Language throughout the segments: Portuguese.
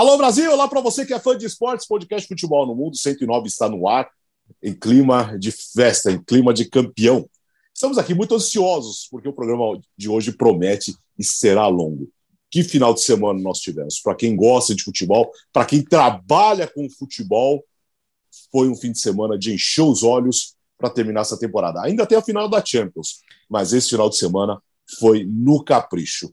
Alô Brasil, olá para você que é fã de esportes, podcast Futebol no Mundo 109 está no ar, em clima de festa, em clima de campeão. Estamos aqui muito ansiosos, porque o programa de hoje promete e será longo. Que final de semana nós tivemos? Para quem gosta de futebol, para quem trabalha com futebol, foi um fim de semana de encher os olhos para terminar essa temporada. Ainda tem a final da Champions, mas esse final de semana foi no capricho,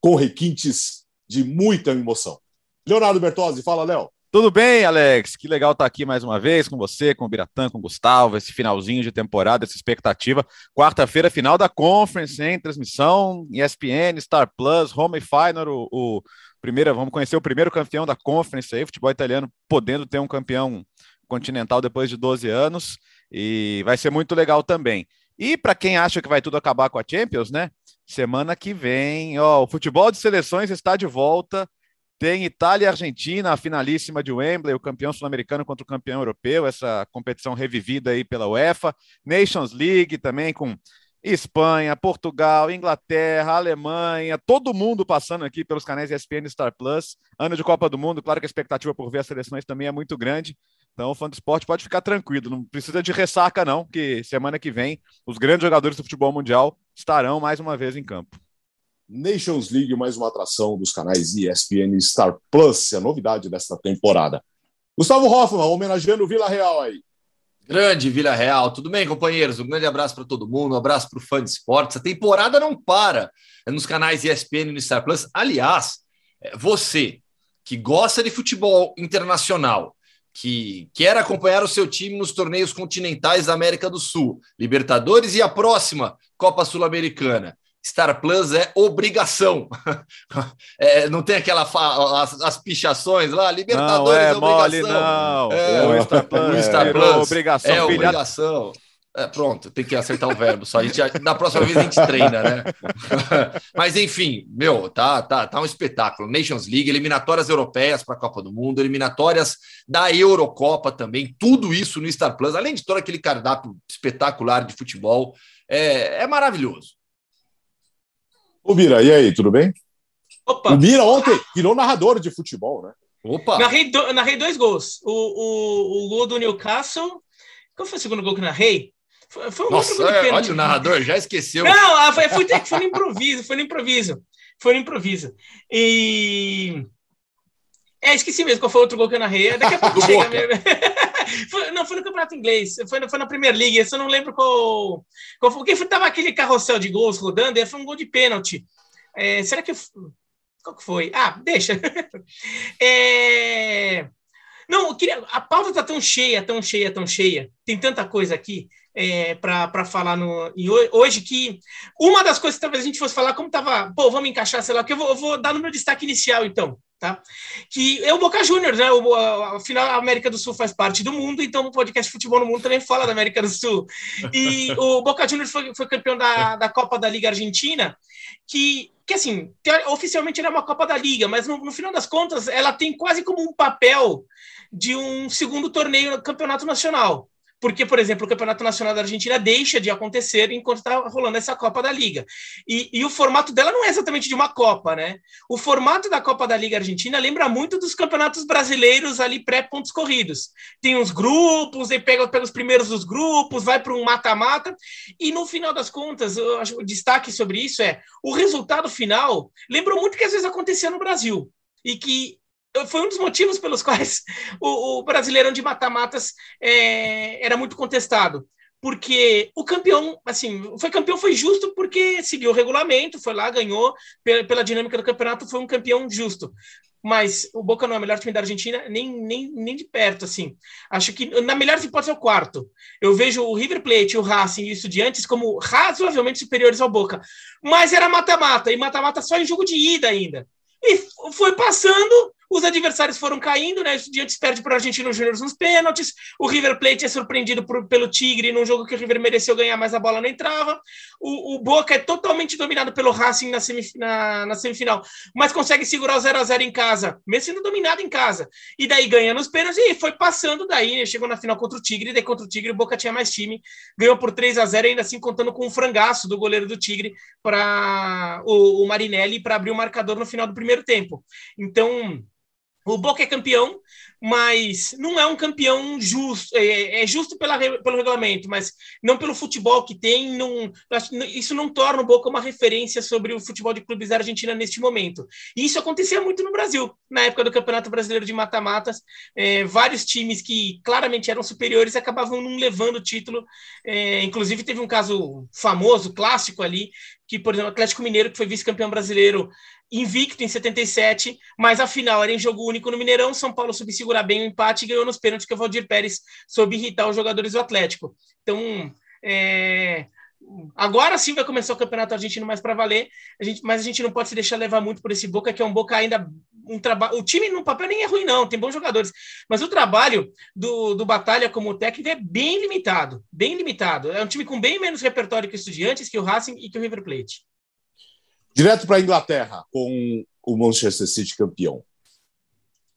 com requintes de muita emoção. Leonardo Bertozzi, fala, Léo. Tudo bem, Alex? Que legal estar aqui mais uma vez com você, com o Biratã, com o Gustavo, esse finalzinho de temporada, essa expectativa. Quarta-feira, final da Conference, hein? Transmissão, ESPN, Star Plus, Home Final, o, o primeiro, vamos conhecer o primeiro campeão da Conference aí, futebol italiano podendo ter um campeão continental depois de 12 anos, e vai ser muito legal também. E para quem acha que vai tudo acabar com a Champions, né? Semana que vem, ó, o futebol de seleções está de volta. Tem Itália e Argentina, a finalíssima de Wembley, o campeão sul-americano contra o campeão europeu, essa competição revivida aí pela UEFA. Nations League também com Espanha, Portugal, Inglaterra, Alemanha, todo mundo passando aqui pelos canais ESPN Star Plus. Ano de Copa do Mundo, claro que a expectativa por ver as seleções também é muito grande. Então, o fã do esporte pode ficar tranquilo, não precisa de ressaca, não, que semana que vem os grandes jogadores do futebol mundial estarão mais uma vez em campo. Nations League, mais uma atração dos canais ESPN Star Plus, a novidade desta temporada. Gustavo Hoffman, homenageando o Vila Real aí. Grande Vila Real, tudo bem, companheiros? Um grande abraço para todo mundo, um abraço para o fã de esportes. A temporada não para nos canais ESPN e Star Plus. Aliás, é, você que gosta de futebol internacional, que quer acompanhar o seu time nos torneios continentais da América do Sul, Libertadores e a próxima Copa Sul-Americana. Star Plus é obrigação. É, não tem aquela as, as, pichações lá, Libertadores não, é, é obrigação. Mole, não. É, o Star Plus, o Star Plus é obrigação. É obrigação. É, pronto, tem que acertar o verbo só. A gente, na próxima vez a gente treina, né? Mas enfim, meu, tá, tá, tá um espetáculo. Nations League, eliminatórias europeias para a Copa do Mundo, eliminatórias da Eurocopa também, tudo isso no Star Plus, além de todo aquele cardápio espetacular de futebol. É, é maravilhoso. O Bira, e aí, tudo bem? Opa. O Bira ontem virou narrador de futebol, né? Opa! Narrei, do, narrei dois gols. O, o, o gol do Newcastle. Qual foi o segundo gol que narrei? Foi, foi um Nossa, outro gol de é, Olha, o narrador já esqueceu. Não, ah, foi, foi, foi no improviso, foi no improviso. Foi no improviso. E. É, esqueci mesmo qual foi o outro gol que eu narrei. Daqui a pouco chega mesmo. foi, não, foi no Campeonato Inglês, foi, foi na Premier League, eu não lembro qual. qual foi, tava aquele carrossel de gols rodando, e foi um gol de pênalti. É, será que. Qual que foi? Ah, deixa. é, não, eu queria, a pauta tá tão cheia, tão cheia, tão cheia. Tem tanta coisa aqui é, para falar no, hoje que uma das coisas que talvez a gente fosse falar, como tava, pô, vamos encaixar, sei lá, que eu vou, eu vou dar no meu destaque inicial, então tá? Que é o Boca Juniors, né? O, afinal, a América do Sul faz parte do mundo, então o podcast Futebol no Mundo também fala da América do Sul. E o Boca Juniors foi, foi campeão da, da Copa da Liga Argentina, que, que assim, oficialmente era uma Copa da Liga, mas no, no final das contas ela tem quase como um papel de um segundo torneio no Campeonato Nacional porque, por exemplo, o Campeonato Nacional da Argentina deixa de acontecer enquanto está rolando essa Copa da Liga. E, e, o formato dela não é exatamente de uma Copa, né? O formato da Copa da Liga Argentina lembra muito dos campeonatos brasileiros ali pré-pontos corridos. Tem uns grupos, e pega, pega os primeiros dos grupos, vai para um mata-mata, e no final das contas, eu acho, o destaque sobre isso é o resultado final lembrou muito que às vezes acontecia no Brasil. E que foi um dos motivos pelos quais o, o Brasileirão de mata-matas é, era muito contestado. Porque o campeão, assim, foi campeão, foi justo porque seguiu o regulamento, foi lá, ganhou, pela, pela dinâmica do campeonato, foi um campeão justo. Mas o Boca não é o melhor time da Argentina, nem, nem, nem de perto, assim. Acho que, na melhor hipótese, é o quarto. Eu vejo o River Plate, o Racing e o Estudiantes como razoavelmente superiores ao Boca. Mas era mata-mata, e mata-mata só em jogo de ida ainda. E foi passando, os adversários foram caindo, né? O Estudiantes perde para o Argentino Júnior nos pênaltis. O River Plate é surpreendido por, pelo Tigre num jogo que o River mereceu ganhar, mas a bola não entrava. O, o Boca é totalmente dominado pelo Racing na, semif na, na semifinal, mas consegue segurar o 0 a 0 em casa, mesmo sendo dominado em casa. E daí ganha nos pênaltis e foi passando daí, né? Chegou na final contra o Tigre, daí contra o Tigre o Boca tinha mais time, ganhou por 3 a 0 ainda assim contando com um frangaço do goleiro do Tigre para o, o Marinelli para abrir o marcador no final do primeiro tempo. Então, O Boca é campeão, mas não é um campeão justo. É, é, justo pela, pelo regulamento, mas não pelo futebol que tem. Não, isso não torna o Boca uma referência sobre o futebol de clubes da Argentina neste momento. E isso acontecia muito no Brasil, na época do Campeonato Brasileiro de Mata-Matas. É, vários times que claramente eram superiores acabavam não levando o título. É, inclusive, teve um caso famoso, clássico ali, que, por exemplo, o Atlético Mineiro, que foi vice-campeão brasileiro invicto em 77, mas a final era em jogo único no Mineirão. São Paulo soube segurar bem o empate e ganhou nos pênaltis que o Valdir Pérez soube irritar os jogadores do Atlético. Então, é... agora sim vai começar o campeonato argentino mais para valer, a gente, mas a gente não pode se deixar levar muito por esse Boca, que é um Boca ainda um trabalho. O time no papel nem é ruim, não, tem bons jogadores, mas o trabalho do, do Batalha como técnico é bem limitado, bem limitado. É um time com bem menos repertório que o Estudiantes, que o Racing e que o River Plate. Direto para a Inglaterra, com o Manchester City campeão.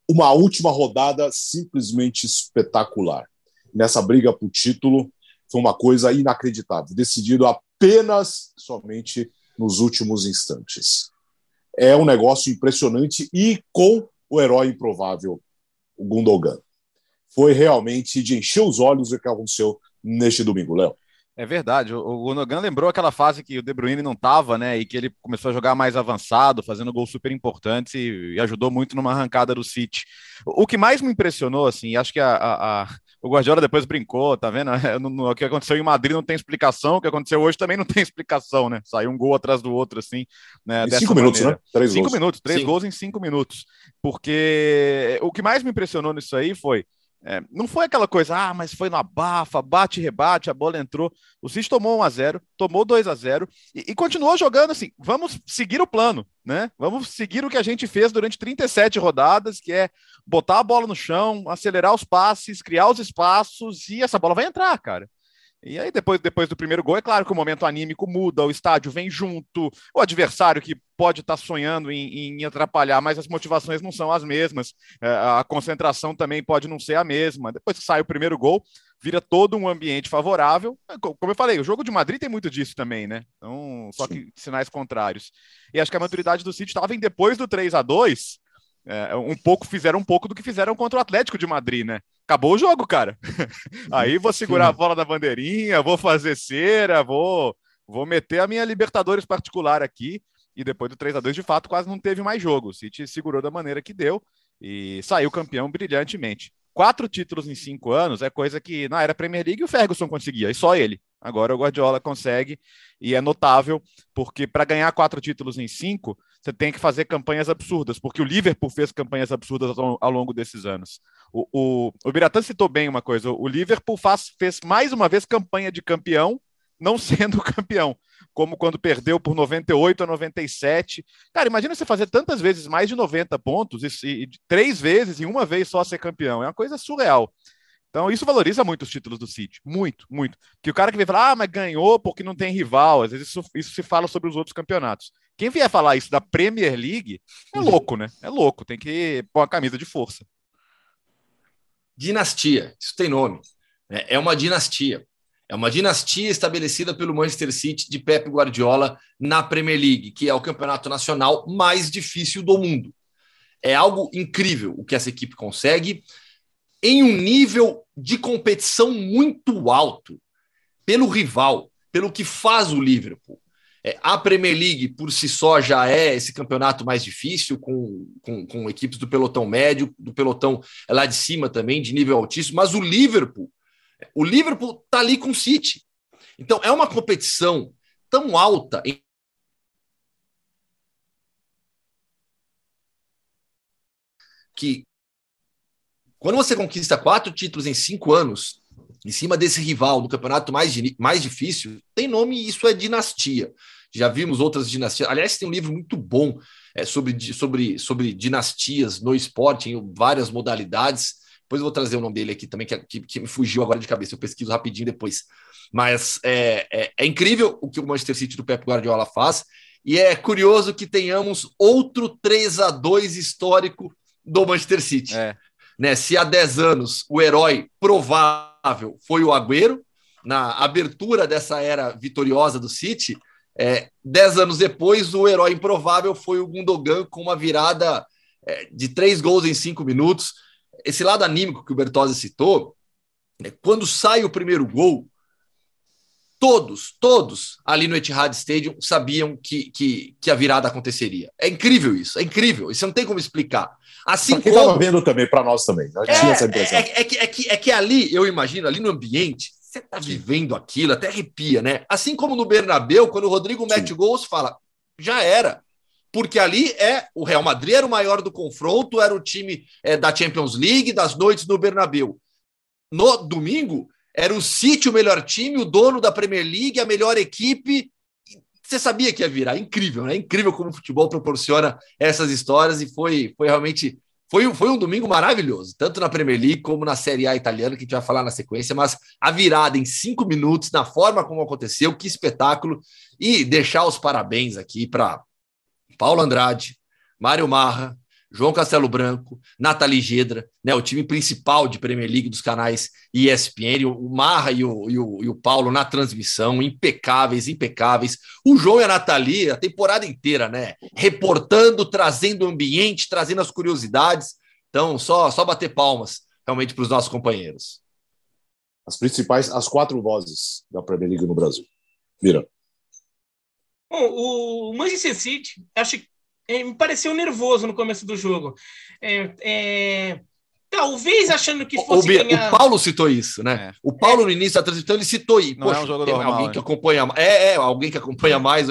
Uma última rodada simplesmente espetacular. Nessa briga por título, foi uma coisa inacreditável, decidido apenas somente nos últimos instantes. É um negócio impressionante e com o herói improvável, o Gundogan. Foi realmente de encher os olhos o que aconteceu neste domingo, Léo. É verdade. O Gundogan lembrou aquela fase que o De Bruyne não estava, né? E que ele começou a jogar mais avançado, fazendo gols super importantes e, e, ajudou muito numa arrancada do City. O, o que mais me impressionou, assim, acho que a, a, a, o Guardiola depois brincou, tá vendo? o que aconteceu em Madrid não tem explicação, o que aconteceu hoje também não tem explicação, né? Saiu um gol atrás do outro, assim. Né? cinco minutos, né? Três cinco gols. minutos, três Sim. gols em cinco minutos. Porque o que mais me impressionou nisso aí foi é, não foi aquela coisa, ah, mas foi na bafa, bate rebate, a bola entrou. O City tomou 1 a 0 tomou 2 a 0 e, e, continuou jogando assim. Vamos seguir o plano, né? Vamos seguir o que a gente fez durante 37 rodadas, que é botar a bola no chão, acelerar os passes, criar os espaços e essa bola vai entrar, cara. E aí, depois, depois do primeiro gol, é claro que o momento anímico muda, o estádio vem junto, o adversário que pode estar tá sonhando em, em, atrapalhar, mas as motivações não são as mesmas, é, a concentração também pode não ser a mesma. Depois que sai o primeiro gol, vira todo um ambiente favorável. É, como eu falei, o jogo de Madrid tem muito disso também, né? Então, só que sinais contrários. E acho que a maturidade do City estava em depois do 3 a 2 é, um pouco fizeram um pouco do que fizeram contra o Atlético de Madrid, né? Acabou o jogo, cara. Aí vou segurar a bola da bandeirinha, vou fazer cera, vou vou meter a minha Libertadores particular aqui. E depois do 3 a 2 de fato, quase não teve mais jogo. O City segurou da maneira que deu e saiu campeão brilhantemente. Quatro títulos em cinco anos é coisa que na era Premier League o Ferguson conseguia, e só ele. Agora o Guardiola consegue, e é notável, porque para ganhar quatro títulos em cinco, você tem que fazer campanhas absurdas, porque o Liverpool fez campanhas absurdas ao, ao longo desses anos. O, o, o Biratan citou bem uma coisa: o Liverpool faz, fez mais uma vez campanha de campeão, não sendo campeão, como quando perdeu por 98 a 97. Cara, imagina você fazer tantas vezes mais de 90 pontos e, e três vezes e uma vez só ser campeão. É uma coisa surreal. Então, isso valoriza muito os títulos do City. Muito, muito. Que o cara que vem falar, ah, mas ganhou porque não tem rival. Às vezes isso, isso se fala sobre os outros campeonatos. Quem vier falar isso da Premier League é louco, né? É louco, tem que pôr a camisa de força. Dinastia, isso tem nome. É, é uma dinastia. É uma dinastia estabelecida pelo Manchester City de Pep Guardiola na Premier League, que é o campeonato nacional mais difícil do mundo. É algo incrível o que essa equipe consegue em um nível de competição muito alto pelo rival, pelo que faz o Liverpool. É, a Premier League, por si só, já é esse campeonato mais difícil, com, com, com equipes do pelotão médio, do pelotão lá de cima também, de nível altíssimo, mas o Liverpool, o Liverpool está ali com o City. Então, é uma competição tão alta em que quando você conquista quatro títulos em cinco anos, em cima desse rival do campeonato mais, mais difícil, tem nome e isso é dinastia já vimos outras dinastias. Aliás, tem um livro muito bom é, sobre, sobre, sobre dinastias no esporte, em várias modalidades. Depois eu vou trazer o nome dele aqui também, que, que, que me fugiu agora de cabeça. Eu pesquiso rapidinho depois. Mas é, é, é, incrível o que o Manchester City do Pep Guardiola faz. E é curioso que tenhamos outro 3 a 2 histórico do Manchester City. É. Né, se há 10 anos o herói provável foi o Agüero, na abertura dessa era vitoriosa do City, é, dez anos depois, o herói improvável foi o Gundogan com uma virada é, de três gols em cinco minutos. Esse lado anímico que o Bertozzi citou, é, quando sai o primeiro gol, todos, todos ali no Etihad Stadium sabiam que, que, que a virada aconteceria. É incrível isso, é incrível. Isso não tem como explicar. Assim quem estava vendo também, para nós também. Nós é. É, é, que, é, que, é que ali, eu imagino, ali no ambiente, você está vivendo aquilo, até arrepia, né? Assim como no Bernabeu, quando o Rodrigo mete gols, fala, já era. Porque ali é o Real Madrid era o maior do confronto, era o time é, da Champions League, das noites no Bernabeu. No domingo, era o City o melhor time, o dono da Premier League, a melhor equipe. Você sabia que ia virar. Incrível, né? Incrível como o futebol proporciona essas histórias e foi, foi realmente. Foi, foi um domingo maravilhoso, tanto na Premier League como na Série A italiana, que a gente vai falar na sequência, mas a virada em cinco minutos, na forma como aconteceu, que espetáculo, e deixar os parabéns aqui para Paulo Andrade, Mário Marra, João Castelo Branco, Nathalie Gedra, né, o time principal de Premier League dos canais ESPN, o Marra e o, e o, e o Paulo na transmissão, impecáveis, impecáveis. O João e a Nathalie, a temporada inteira, né? Reportando, trazendo o ambiente, trazendo as curiosidades. Então, só, só bater palmas realmente para os nossos companheiros. As principais, as quatro vozes da Premier League no Brasil. Vira. Bom, o Manchester City, acho que me pareceu nervoso no começo do jogo. É, é, talvez achando que fosse o, ganhar... o Paulo citou isso, né? É. O Paulo no início da transmissão ele citou isso. Não Poxa, é um jogo normal, alguém que né? acompanha, é, é alguém que acompanha mais.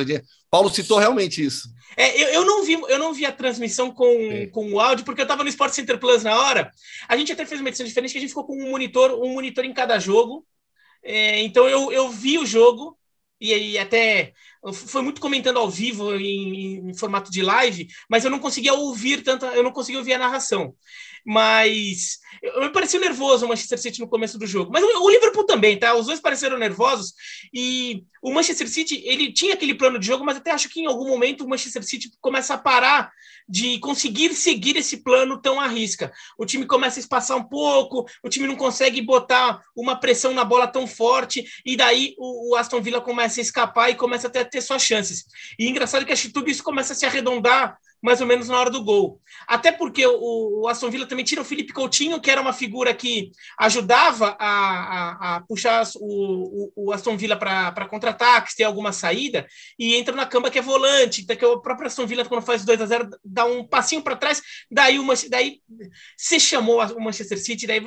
Paulo citou realmente isso. É, eu, eu, não vi, eu não vi a transmissão com, com o áudio porque eu estava no Sport Center Plus na hora. A gente até fez uma edição diferente que a gente ficou com um monitor, um monitor em cada jogo. então eu, eu vi o jogo e, e até foi muito comentando ao vivo em, em, formato de live, mas eu não conseguia ouvir tanta, eu não conseguia ouvir a narração. Mas eu, me pareceu nervoso o Manchester City no começo do jogo. Mas o, o, Liverpool também, tá? Os dois pareceram nervosos e o Manchester City, ele tinha aquele plano de jogo, mas até acho que em algum momento o Manchester City começa a parar de conseguir seguir esse plano tão à risca. O time começa a espaçar um pouco, o time não consegue botar uma pressão na bola tão forte, e daí o, o Aston Villa começa a escapar e começa até a ter suas chances. E engraçado que que tudo isso começa a se arredondar mais ou menos na hora do gol. Até porque o, o Aston Villa também tira o Felipe Coutinho, que era uma figura que ajudava a, a, a puxar o, o, o, Aston Villa para contra-ataques, ter alguma saída, e entra na camba que é volante, então que o próprio Aston Villa, quando faz 2 a 0 dá um passinho para trás, daí, uma, daí se chamou o Manchester City, daí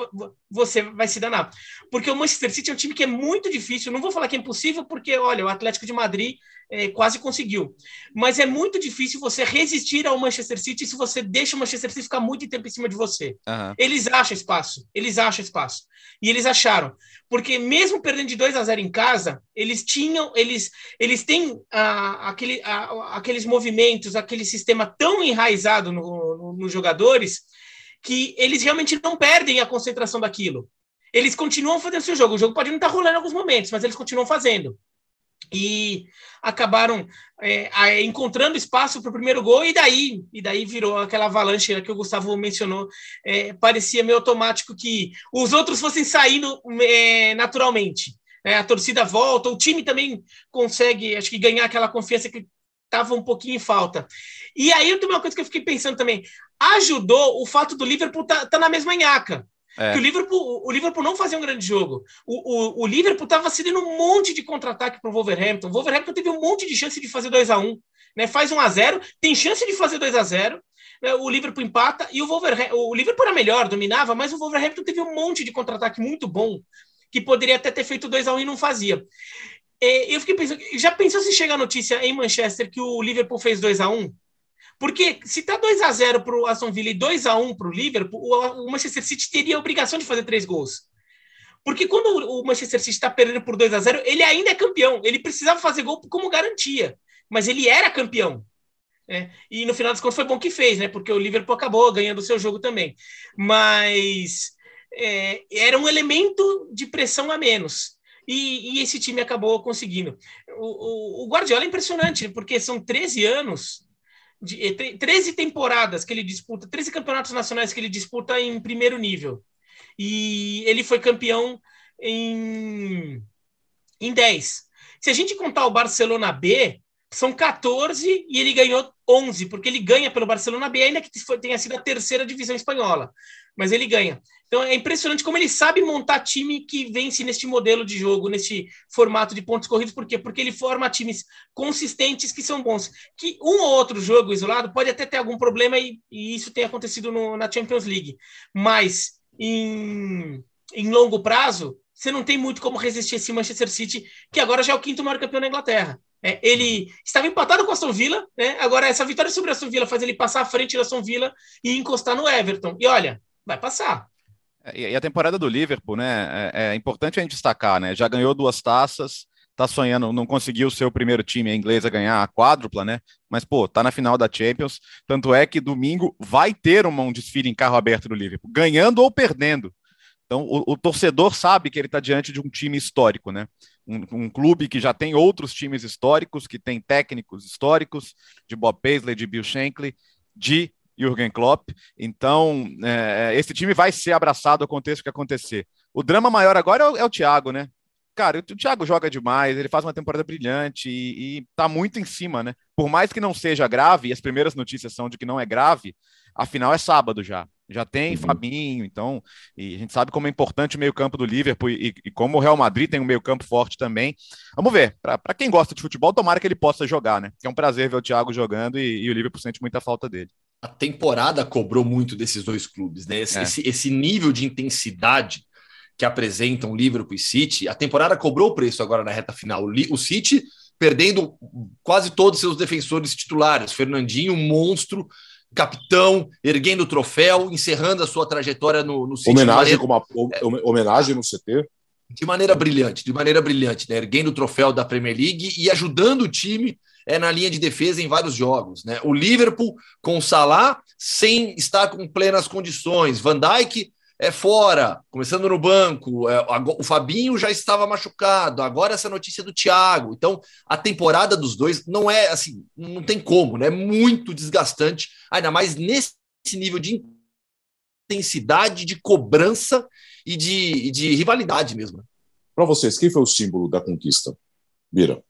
você vai se danar. Porque o Manchester City é um time que é muito difícil, não vou falar que é impossível, porque, olha, o Atlético de Madrid é, quase conseguiu. Mas é muito difícil você resistir ao Manchester City se você deixa o Manchester City ficar muito tempo em cima de você. Uhum. Eles acham espaço, eles acham espaço. E eles acharam. Porque mesmo perdendo de 2 a 0 em casa, eles tinham, eles, eles têm ah, aquele, ah, aqueles movimentos, aquele sistema tão enraizado nos no, no jogadores que eles realmente não perdem a concentração daquilo. Eles continuam fazendo seu jogo. O jogo pode não estar rolando em alguns momentos, mas eles continuam fazendo e acabaram é, encontrando espaço para o primeiro gol e daí e daí virou aquela avalanche que o Gustavo mencionou é, parecia meio automático que os outros fossem saindo é, naturalmente é, a torcida volta o time também consegue acho que ganhar aquela confiança que estava um pouquinho em falta. E aí uma coisa que eu fiquei pensando também ajudou o fato do Liverpool estar tá, tá na mesma nhaca é. o Liverpool, o Liverpool não fazia um grande jogo. O, o, o Liverpool estava cedendo um monte de contra-ataque para o Wolverhampton. O Wolverhampton teve um monte de chance de fazer 2 a 1 um, né? Faz 1 um a 0 tem chance de fazer 2 a 0 né? O Liverpool empata e o Wolverhampton. O Liverpool era melhor, dominava, mas o Wolverhampton teve um monte de contra-ataque muito bom que poderia até ter feito 2 a 1 um e não fazia. É, eu fiquei pensando, já pensou se chega a notícia em Manchester que o Liverpool fez 2 a 1 porque se tá 2 a 0 para o Aston Villa e 2 a 1 para o Liverpool, o Manchester City teria a obrigação de fazer três gols. Porque quando o Manchester City está perdendo por 2 a 0 ele ainda é campeão. Ele precisava fazer gol como garantia. Mas ele era campeão. Né? E no final das contas foi bom que fez, né? Porque o Liverpool acabou ganhando o seu jogo também. Mas é, era um elemento de pressão a menos. E, e esse time acabou conseguindo. O, o, o Guardiola é impressionante, porque são 13 anos de, 13 temporadas que ele disputa, 13 campeonatos nacionais que ele disputa em primeiro nível. E ele foi campeão em, em 10. Se a gente contar o Barcelona B, são 14 e ele ganhou 11, porque ele ganha pelo Barcelona B, ainda que tenha sido a terceira divisão espanhola. Mas ele ganha. Então é impressionante como ele sabe montar time que vence neste modelo de jogo, nesse formato de pontos corridos. Por quê? Porque ele forma times consistentes que são bons. Que um ou outro jogo isolado pode até ter algum problema e, e isso tem acontecido no, na Champions League. Mas em, em longo prazo, você não tem muito como resistir esse Manchester City, que agora já é o quinto maior campeão da Inglaterra. É, ele estava empatado com o Aston Villa, né? agora essa vitória sobre o Aston Villa faz ele passar à frente do Aston Villa e encostar no Everton. E olha, vai passar. É, e a temporada do Liverpool, né? É, é importante a gente destacar, né? Já ganhou duas taças, tá sonhando, não conseguiu ser o primeiro time inglês a ganhar a quádrupla, né? Mas, pô, tá na final da Champions. Tanto é que domingo vai ter um desfile em carro aberto do Liverpool, ganhando ou perdendo. Então, o, o torcedor sabe que ele está diante de um time histórico, né? Um, um, clube que já tem outros times históricos, que tem técnicos históricos, de Bob Paisley, de Bill Shankly, de Jürgen Klopp. Então, é, esse time vai ser abraçado, aconteça o que acontecer. O drama maior agora é o, é o Thiago, né? Cara, o Thiago joga demais, ele faz uma temporada brilhante e, e tá muito em cima, né? Por mais que não seja grave, e as primeiras notícias são de que não é grave, a final é sábado já já tem uhum. Fabinho, então, e a gente sabe como é importante o meio-campo do Liverpool e, e, como o Real Madrid tem um meio-campo forte também. Vamos ver, para quem gosta de futebol, tomara que ele possa jogar, né? Que é um prazer ver o Thiago jogando e, e o Liverpool sente muita falta dele. A temporada cobrou muito desses dois clubes, né? Esse, é. esse, esse nível de intensidade que apresentam Liverpool e City, a temporada cobrou o preço agora na reta final. O City perdendo quase todos os seus defensores titulares, Fernandinho, monstro, capitão, erguendo o troféu, encerrando a sua trajetória no, no City. Homenagem, maneira, uma, é, homenagem no CT? De maneira brilhante, de maneira brilhante, né? erguendo o troféu da Premier League e ajudando o time é, na linha de defesa em vários jogos. Né? O Liverpool com o Salah sem estar com plenas condições. Van Dijk é fora, começando no banco. É, o Fabinho já estava machucado. Agora essa notícia do Thiago. Então, a temporada dos dois não é assim, não tem como, né? É muito desgastante, ainda mais nesse nível de intensidade, de cobrança e de, de rivalidade mesmo. Né? Para vocês, quem foi o símbolo da conquista? Vira.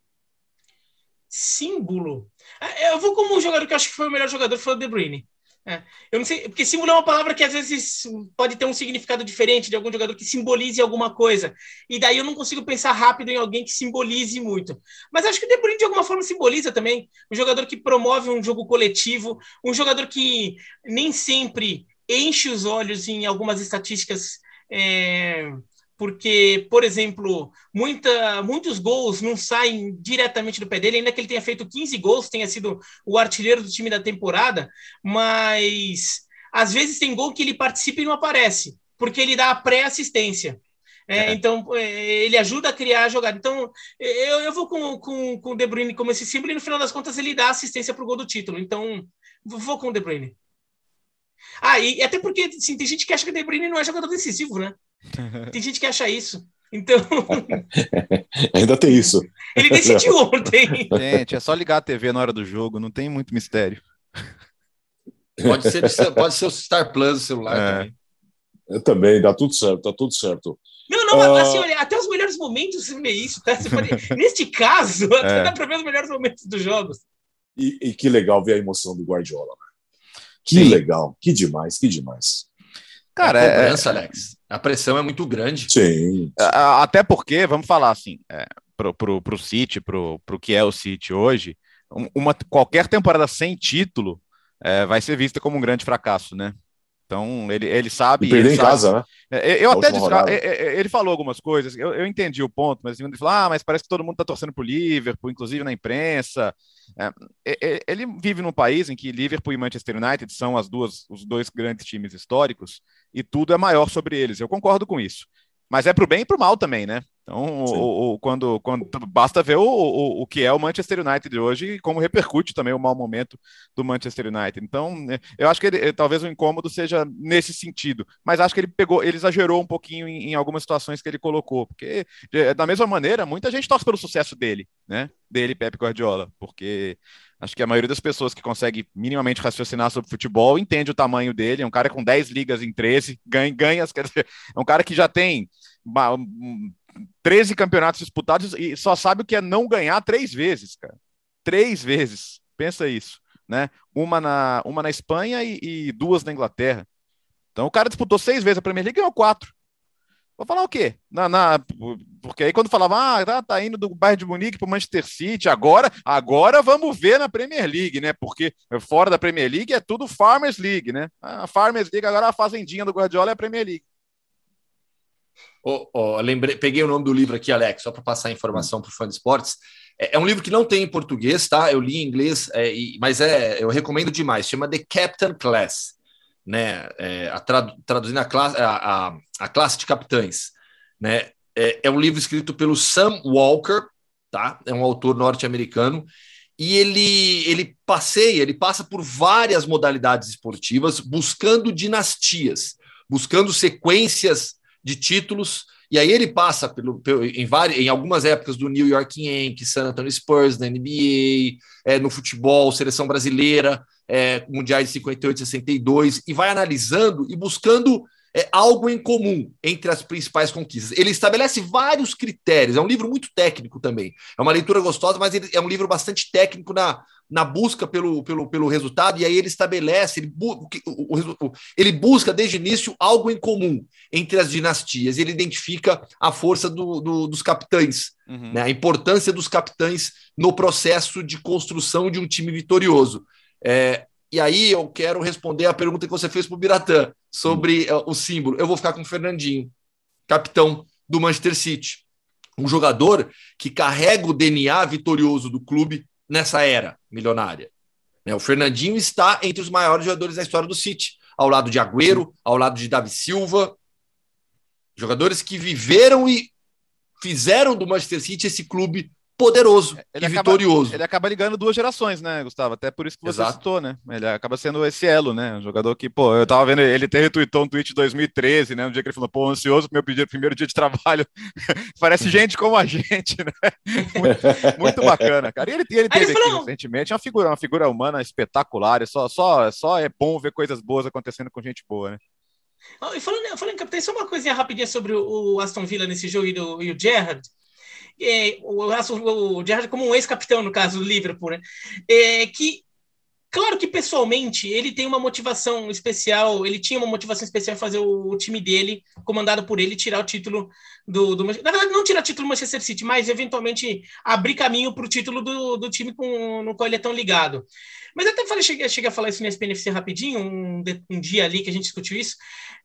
Símbolo? É, eu vou como um jogador que eu acho que foi o melhor jogador, foi o De Bruyne. É. Eu não sei, porque símbolo é uma palavra que às vezes pode ter um significado diferente de algum jogador que simbolize alguma coisa. E daí eu não consigo pensar rápido em alguém que simbolize muito. Mas acho que o De Bruyne de alguma forma simboliza também. Um jogador que promove um jogo coletivo, um jogador que nem sempre enche os olhos em algumas estatísticas é, porque, por exemplo, muita, muitos gols não saem diretamente do pé dele, ainda que ele tenha feito 15 gols, tenha sido o artilheiro do time da temporada, mas às vezes tem gol que ele participa e não aparece, porque ele dá a pré-assistência. É, é. Então, é, ele ajuda a criar a jogada. Então, eu, eu vou com, com, com o De Bruyne como esse símbolo e no final das contas ele dá assistência para o gol do título. Então, vou com o De Bruyne. Ah, e até porque assim, tem gente que acha que o De Bruyne não é jogador decisivo, né? Tem gente que acha isso. Então. Ainda tem isso. Ele decidiu ontem. Gente, é só ligar a TV na hora do jogo, não tem muito mistério. Pode ser, pode ser o Star Plus do celular é. também. Eu também, dá tudo certo, tá tudo certo. Não, não, uh... assim, olha, até os melhores momentos você vê isso, tá? Pode... Neste caso, é. até dá para ver os melhores momentos dos jogos. E, e, que legal ver a emoção do Guardiola, né? Que Sim. legal, que demais, que demais. Cara, é cobrança, é... Alex. A pressão é muito grande. Sim. Até porque, vamos falar assim, é, pro, pro, pro City, pro, pro que é o City hoje, uma, qualquer temporada sem título é, vai ser vista como um grande fracasso, né? Então, ele, ele sabe. E perder em sabe. casa, né? É, eu até disse, ele falou algumas coisas, eu, eu entendi o ponto, mas ele falou: ah, mas parece que todo mundo está torcendo para o Liverpool, inclusive na imprensa. É, ele vive num país em que Liverpool e Manchester United são as duas, os dois grandes times históricos, e tudo é maior sobre eles. Eu concordo com isso. Mas é para o bem e para o mal também, né? Então, o, o, quando, quando basta ver o, o, o que é o Manchester United hoje e como repercute também o mau momento do Manchester United. Então, né, eu acho que ele, talvez o incômodo seja nesse sentido, mas acho que ele pegou, ele exagerou um pouquinho em, em algumas situações que ele colocou, porque da mesma maneira, muita gente torce pelo sucesso dele, né? Dele, Pep Guardiola, porque acho que a maioria das pessoas que consegue minimamente raciocinar sobre futebol entende o tamanho dele. É um cara com 10 ligas em 13, ganha, ganha quer dizer, é um cara que já tem 13 campeonatos disputados e só sabe o que é não ganhar três vezes, cara. três vezes. Pensa isso, né? Uma na, uma na Espanha e, e duas na Inglaterra. Então o cara disputou seis vezes a Premier League e ganhou quatro. Vou falar o quê? Na, na, porque aí quando falava, ah, tá, tá indo do Bayern de Munique para o Manchester City, agora, agora vamos ver na Premier League, né? Porque fora da Premier League é tudo Farmers League, né? A Farmers League agora a fazendinha do Guardiola é a Premier League. Oh, oh, lembrei, peguei o nome do livro aqui, Alex, só para passar a informação para o fã de esportes. É, é, um livro que não tem em português, tá? Eu li em inglês, é, e, mas é, eu recomendo demais. Chama The Captain Class, né? É, a tradu traduzindo a classe, a, a, a, classe de capitães, né? É, é um livro escrito pelo Sam Walker, tá? É um autor norte-americano e ele ele passeia, ele passa por várias modalidades esportivas, buscando dinastias, buscando sequências de títulos. E aí ele passa pelo, pelo em, várias, em algumas épocas do New York Yankees, San Antonio Spurs, da NBA, é, no futebol, seleção brasileira, é, mundiais de 58 e 62, e vai analisando e buscando é, algo em comum entre as principais conquistas. Ele estabelece vários critérios, é um livro muito técnico também. É uma leitura gostosa, mas ele é um livro bastante técnico na, na busca pelo, pelo, pelo resultado, e aí ele estabelece, ele, bu o, o, ele busca desde o início algo em comum entre as dinastias, ele identifica a força do, do, dos capitães, uhum. né, a importância dos capitães no processo de construção de um time vitorioso. É, e aí eu quero responder a pergunta que você fez para o Biratã sobre uh, o símbolo. Eu vou ficar com o Fernandinho, capitão do Manchester City. Um jogador que carrega o DNA vitorioso do clube nessa era milionária. Né? O Fernandinho está entre os maiores jogadores da história do City, ao lado de Agüero, ao lado de Davi Silva. Jogadores que viveram e fizeram do Manchester City esse clube poderoso ele e acaba, vitorioso. Ele acaba ligando duas gerações, né, Gustavo? Até por isso que você Exato. citou, né? Ele acaba sendo esse elo, né? Um jogador que, pô, eu tava vendo, ele até retweetou um tweet de 2013, né? Um dia que ele falou, pô, ansioso pro meu primeiro dia de trabalho. Parece uhum. gente como a gente, né? Muito, muito bacana, cara. E ele, ele teve aqui recentemente, é uma figura, uma figura humana espetacular. É só, só, só é bom ver coisas boas acontecendo com gente boa, né? e falando, falando capitão, só uma coisinha rapidinha sobre o Aston Villa nesse jogo e, do, e o Gerrard é, o, o Gerrard como um ex-capitão, no caso do Liverpool, né? É, que Claro que pessoalmente ele tem uma motivação especial, ele tinha uma motivação especial fazer o, o time dele, comandado por ele, tirar o título do, do, Na verdade, não tirar o título do Manchester City, mas eventualmente abrir caminho para o título do, do time com, no qual ele é tão ligado. Mas até falei, cheguei, cheguei a falar isso no SPNFC rapidinho, um, um, dia ali que a gente discutiu isso.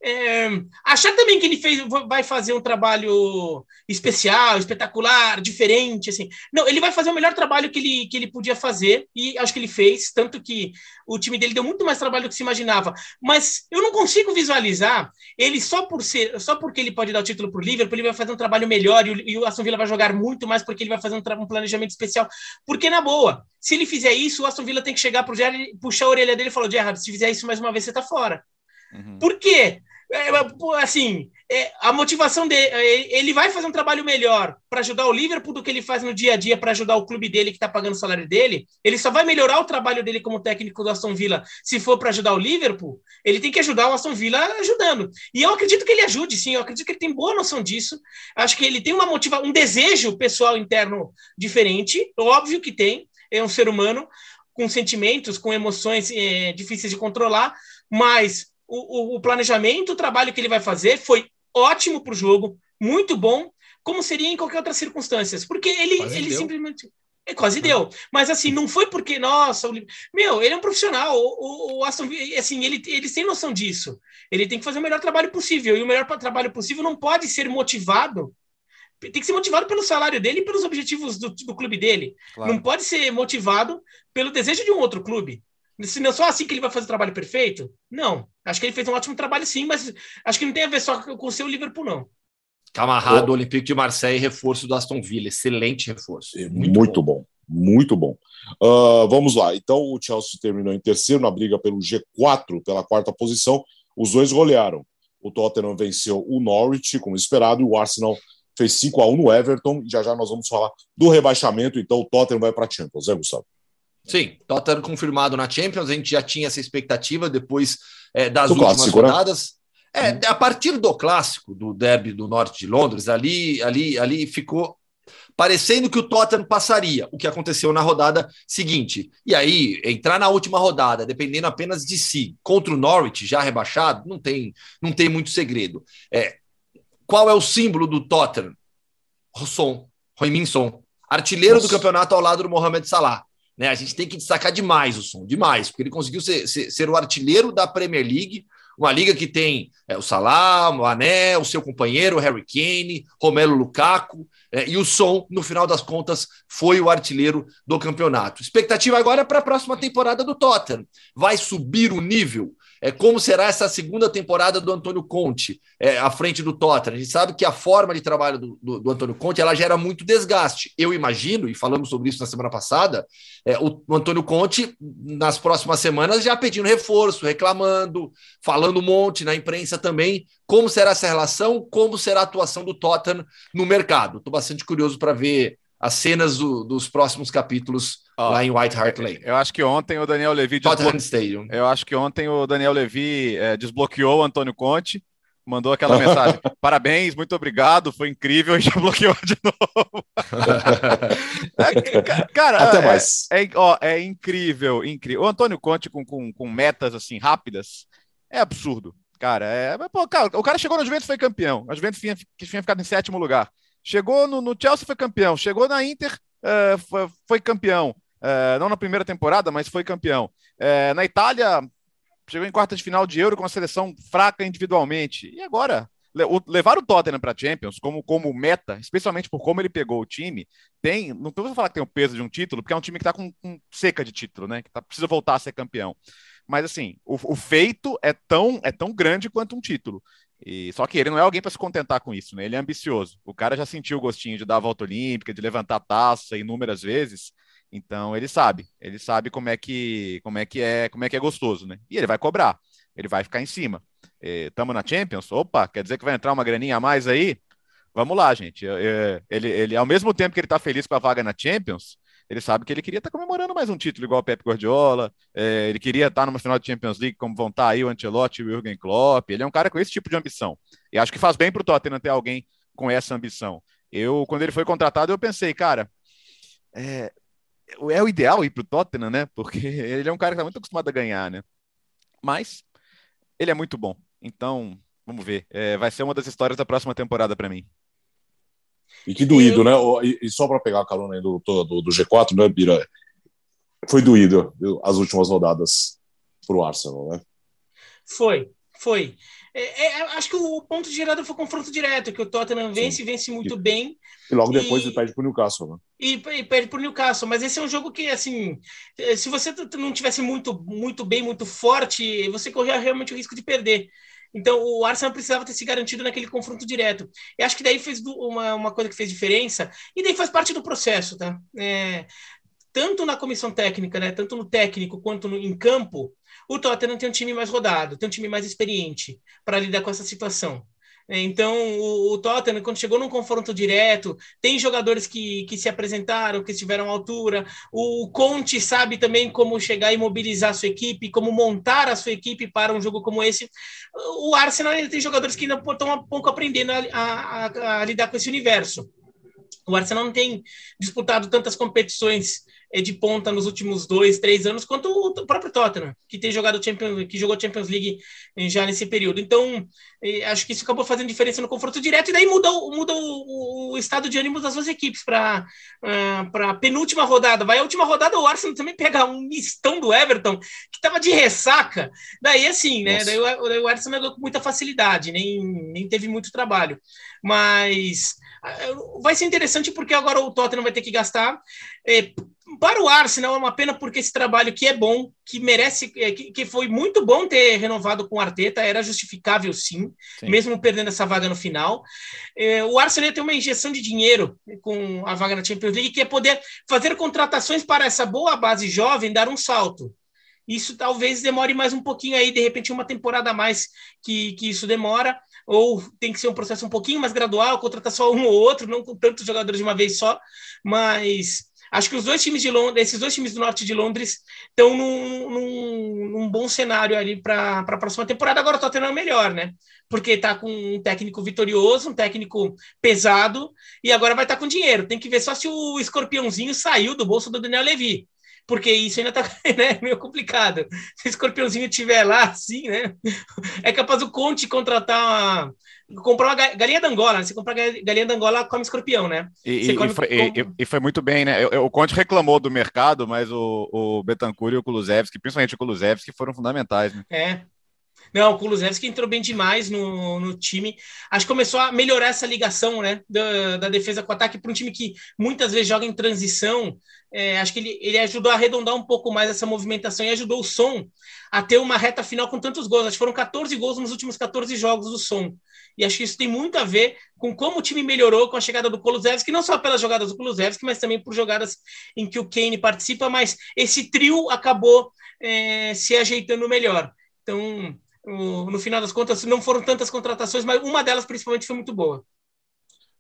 É, achar também que ele fez, vai fazer um trabalho especial, espetacular, diferente, assim. Não, ele vai fazer o melhor trabalho que ele, que ele podia fazer, e acho que ele fez, tanto que o time dele deu muito mais trabalho do que se imaginava. Mas eu não consigo visualizar ele só por ser, só porque ele pode dar o título para o Liverpool, ele vai fazer um trabalho melhor e o, e o Aston Villa vai jogar muito mais porque ele vai fazer um, um planejamento especial. Porque, na boa, se ele fizer isso, o Aston Villa tem que chegar para o Gerrard, puxar a orelha dele e falar: Gerrard, se fizer isso mais uma vez, você está fora. Uhum. Por quê? É, assim, é, a motivação dele, é, ele vai fazer um trabalho melhor para ajudar o Liverpool do que ele faz no dia a dia para ajudar o clube dele que está pagando o salário dele. Ele só vai melhorar o trabalho dele como técnico do Aston Villa se for para ajudar o Liverpool. Ele tem que ajudar o Aston Villa ajudando. E eu acredito que ele ajude, sim. Eu acredito que ele tem boa noção disso. Acho que ele tem uma motivação, um desejo pessoal interno diferente. Óbvio que tem. É um ser humano com sentimentos, com emoções é, difíceis de controlar, mas o, o, o planejamento, o trabalho que ele vai fazer foi ótimo para o jogo, muito bom, como seria em qualquer outra circunstância. Porque ele, ele simplesmente. É, quase deu. Mas assim, não foi porque, nossa, o... meu, ele é um profissional. O, o, Aston assim, ele, ele tem noção disso. Ele tem que fazer o melhor trabalho possível. E o melhor trabalho possível não pode ser motivado. Tem que ser motivado pelo salário dele e pelos objetivos do, do clube dele. Claro. Não pode ser motivado pelo desejo de um outro clube. Se não é só assim que ele vai fazer o trabalho perfeito? Não. Acho que ele fez um ótimo trabalho sim, mas acho que não tem a ver só com o seu Liverpool, não. Camarrado, Olympique de Marseille, reforço do Aston Villa. Excelente reforço. É, muito, muito bom. bom. Muito bom. Uh, vamos lá. Então, o Chelsea terminou em terceiro na briga pelo G4, pela quarta posição. Os dois golearam. O Tottenham venceu o Norwich, como esperado, e o Arsenal fez 5 a 1 no Everton. E já já nós vamos falar do rebaixamento. Então, o Tottenham vai para a Champions, né, Gustavo? Sim, Tottenham confirmado na Champions, a gente já tinha essa expectativa depois é, das do últimas clássico, né? rodadas. Né? É, a partir do clássico, do derby do norte de Londres, ali, ali, ali ficou. parecendo que o Tottenham passaria, o que aconteceu na rodada seguinte. E aí, entrar na última rodada, dependendo apenas de si, contra o Norwich, já rebaixado, não tem, não tem muito segredo. É, qual é o símbolo do Tottenham? Rosson, Roiminson, artilheiro Nossa. do campeonato ao lado do Mohamed Salah. Né, a gente tem que destacar demais o som, demais, porque ele conseguiu ser, ser, ser o artilheiro da Premier League, uma liga que tem é, o Salah, o Mané, o seu companheiro, o Harry Kane, Romelo Lukaku, é, e o Som, no final das contas, foi o artilheiro do campeonato. Expectativa agora é para a próxima temporada do Tottenham. Vai subir o nível? É, como será essa segunda temporada do Antônio Conte é, à frente do Tottenham? A gente sabe que a forma de trabalho do, do, do, Antônio Conte ela gera muito desgaste. Eu imagino, e falamos sobre isso na semana passada, é, o, o, Antônio Conte, nas próximas semanas, já pedindo reforço, reclamando, falando um monte na imprensa também. Como será essa relação? Como será a atuação do Tottenham no mercado? Estou bastante curioso para ver as cenas do, dos próximos capítulos lá em White Hart Lane. Eu acho que ontem o Daniel Levy. Stadium. Eu acho que ontem o Daniel Levy é, desbloqueou o Antônio Conte, mandou aquela mensagem: parabéns, muito obrigado, foi incrível e já bloqueou de novo. é, cara, Até é, mais. É, ó, é incrível, incrível. O Antônio Conte com, com, com metas assim rápidas é absurdo. Cara, é, pô, cara, o cara chegou no Juventus e foi campeão. A Juventus tinha, tinha ficado em sétimo lugar. Chegou no, no Chelsea, foi campeão. Chegou na Inter, uh, foi, foi, campeão. Uh, não na primeira temporada, mas foi campeão. Uh, na Itália, chegou em quarta de final de Euro com a seleção fraca individualmente. E agora, levar o Tottenham para Champions como, como meta, especialmente por como ele pegou o time, tem. Não vou falar que tem o peso de um título, porque é um time que está com, com, seca de título, né? Que tá, precisa voltar a ser campeão. Mas assim, o, o, feito é tão, é tão grande quanto um título. E, só que ele não é alguém para se contentar com isso, né? Ele é ambicioso. O cara já sentiu o gostinho de dar a volta olímpica, de levantar a taça inúmeras vezes. Então ele sabe, ele sabe como é que como é que é como é que é gostoso, né? E ele vai cobrar, ele vai ficar em cima. Estamos na Champions, opa, quer dizer que vai entrar uma graninha a mais aí? Vamos lá, gente. Ele, ele, ao mesmo tempo que ele está feliz com a vaga na Champions, ele sabe que ele queria estar tá comemorando mais um título igual o Pep Guardiola, é, ele queria estar tá numa final de Champions League como vão estar tá aí o Ancelotti o Jürgen Klopp, ele é um cara com esse tipo de ambição, e acho que faz bem para o Tottenham ter alguém com essa ambição. Eu, quando ele foi contratado, eu pensei, cara, é, é o ideal ir para o Tottenham, né, porque ele é um cara que está muito acostumado a ganhar, né, mas ele é muito bom, então, vamos ver, é, vai ser uma das histórias da próxima temporada para mim. E que doído, né? E, só para pegar a carona aí do, do, do, G4, né, Bira? Foi doído as últimas rodadas para o Arsenal, né? Foi, foi. É, é, acho que o ponto de gerado foi o confronto direto, que o Tottenham vence e vence muito e, bem. E logo depois e, ele perde para o Newcastle, né? E, e perde para o Newcastle. Mas esse é um jogo que, assim, eh, se você não tivesse muito, muito bem, muito forte, você corria realmente o risco de perder. Então, o Arsenal precisava ter se garantido naquele confronto direto. E acho que daí fez uma, uma coisa que fez diferença, e daí faz parte do processo, tá? É, tanto na comissão técnica, né, tanto no técnico quanto no, em campo, o Tottenham tem um time mais rodado, tem um time mais experiente para lidar com essa situação. É, então, o, o, Tottenham, quando chegou num confronto direto, tem jogadores que, que se apresentaram, que estiveram à altura. O Conte sabe também como chegar e mobilizar a sua equipe, como montar a sua equipe para um jogo como esse. O Arsenal ainda tem jogadores que ainda estão um pouco aprendendo a, a, a, a lidar com esse universo. O Arsenal não tem disputado tantas competições de ponta nos últimos dois, três anos, quanto o próprio Tottenham, que tem jogado Champions, que jogou Champions League eh, já nesse período. Então, eh, acho que isso acabou fazendo diferença no confronto direto, e daí muda, muda o, o estado de ânimo das duas equipes para a penúltima rodada. Vai a última rodada, o Arsenal também pega um mistão do Everton, que estava de ressaca. Daí, assim, né? Daí o, daí o Arsenal com muita facilidade, nem, nem teve muito trabalho. Mas vai ser interessante porque agora o Tottenham vai ter que gastar. É, para o Arsenal é uma pena porque esse trabalho que é bom, que merece, é, que, que foi muito bom ter renovado com o Arteta, era justificável sim, sim. mesmo perdendo essa vaga no final. É, o Arsenal tem uma injeção de dinheiro com a vaga na Champions League, que é poder fazer contratações para essa boa base jovem dar um salto. Isso talvez demore mais um pouquinho aí, de repente uma temporada a mais que, que isso demora, ou tem que ser um processo um pouquinho mais gradual, contratar só um ou outro, não com tantos jogadores de uma vez só, mas Acho que os dois times de Londres, esses dois times do norte de Londres, estão num, num, num, bom cenário ali para a próxima temporada. Agora o Tottenham é melhor, né? Porque está com um técnico vitorioso, um técnico pesado, e agora vai estar tá com dinheiro. Tem que ver só se o escorpiãozinho saiu do bolso do Daniel Levy porque isso ainda tá né, meio complicado. Se o escorpiãozinho estiver lá, assim, né? É capaz o Conte contratar uma, comprar uma galinha da Angola. Né? Você comprar galinha da Angola, come escorpião, né? E, e, foi, e, e, foi, muito bem, né? o Conte reclamou do mercado, mas o, o Betancourt e o Kulusevski, principalmente o Kulusevski, foram fundamentais, né? É, não, o Kulusevski entrou bem demais no, no time. Acho que começou a melhorar essa ligação né, da, da defesa com o ataque para um time que muitas vezes joga em transição. É, acho que ele, ele ajudou a arredondar um pouco mais essa movimentação e ajudou o som a ter uma reta final com tantos gols. Acho que foram 14 gols nos últimos 14 jogos do som. E acho que isso tem muito a ver com como o time melhorou com a chegada do Kulusevski, não só pelas jogadas do Kulusevski, mas também por jogadas em que o Kane participa, mas esse trio acabou é, se ajeitando melhor. Então, no final das contas, não foram tantas contratações, mas uma delas principalmente foi muito boa.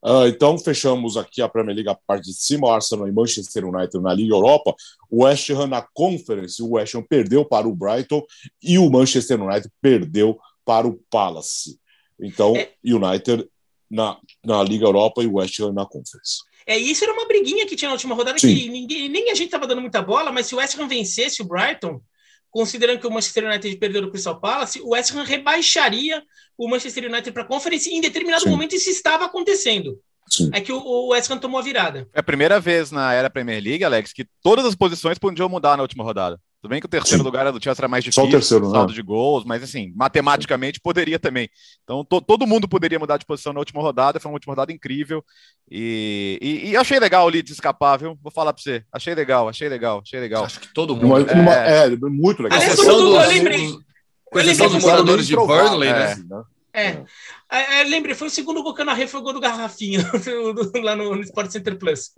Uh, então, fechamos aqui a Premier League, a parte de cima, Arsenal e Manchester United na Liga Europa, o West Ham na Conference, o West Ham perdeu para o Brighton e o Manchester United perdeu para o Palace. Então, é... United na, na Liga Europa e o West Ham na Conference. É, isso era uma briguinha que tinha na última rodada Sim. que ninguém, nem a gente estava dando muita bola, mas se o West Ham vencesse o Brighton, considerando que o Manchester United perdeu do Crystal Palace, o West Ham rebaixaria o Manchester United para a Conference e em determinado Sim. momento isso estava acontecendo. Sim. É que o, o West Ham tomou a virada. É a primeira vez na era Premier League, Alex, que todas as posições podiam mudar na última rodada. Tudo bem que o terceiro Sim. lugar do Chelsea era mais difícil, Só o terceiro, saldo né? de gols, mas assim, matematicamente poderia também. Então to, todo mundo poderia mudar de posição na última rodada, foi uma última rodada incrível. E, e, e achei legal o Leeds escapar, viu? Vou falar para você. Achei legal, achei legal, achei legal. Acho que todo mundo. é, uma, é, muito legal. Aliás, todo mundo, eu lembrei. Com exceção dos moradores de Burnley, né? É. é. é. é lembrei, foi o segundo gol que eu narrei, foi o gol do Garrafinha, lá no, no Sport Center Plus.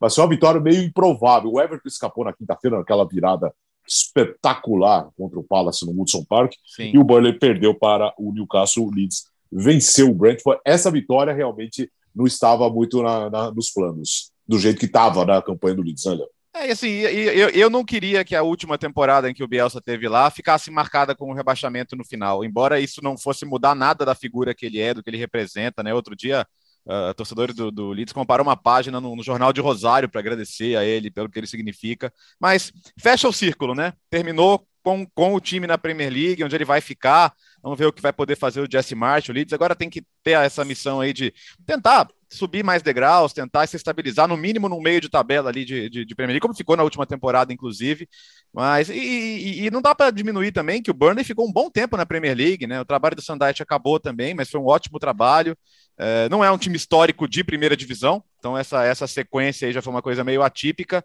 Mas foi uma vitória meio improvável. O Everton escapou na quinta-feira, naquela virada espetacular contra o Palace no Woodson Park. Sim. E o Burnley perdeu para o Newcastle. O Leeds venceu o Brentford. Essa vitória realmente não estava muito na, na, nos planos, do jeito que estava na campanha do Leeds, né, Léo? É, assim, eu, eu não queria que a última temporada em que o Bielsa teve lá ficasse marcada com um rebaixamento no final, embora isso não fosse mudar nada da figura que ele é, do que ele representa, né? Outro dia uh, torcedores do, do Leeds comparam uma página no, no Jornal de Rosário para agradecer a ele pelo que ele significa. Mas fecha o círculo, né? Terminou com, com o time na Premier League, onde ele vai ficar. Vamos ver o que vai poder fazer o Jesse March. O Leeds agora tem que ter essa missão aí de tentar subir mais degraus, tentar se estabilizar, no mínimo no meio de tabela ali de, de, de Premier League, como ficou na última temporada, inclusive. Mas, e, e, e não dá para diminuir também que o Burnley ficou um bom tempo na Premier League, né? O trabalho do Sandite acabou também, mas foi um ótimo trabalho. É, não é um time histórico de primeira divisão, então essa, essa sequência aí já foi uma coisa meio atípica,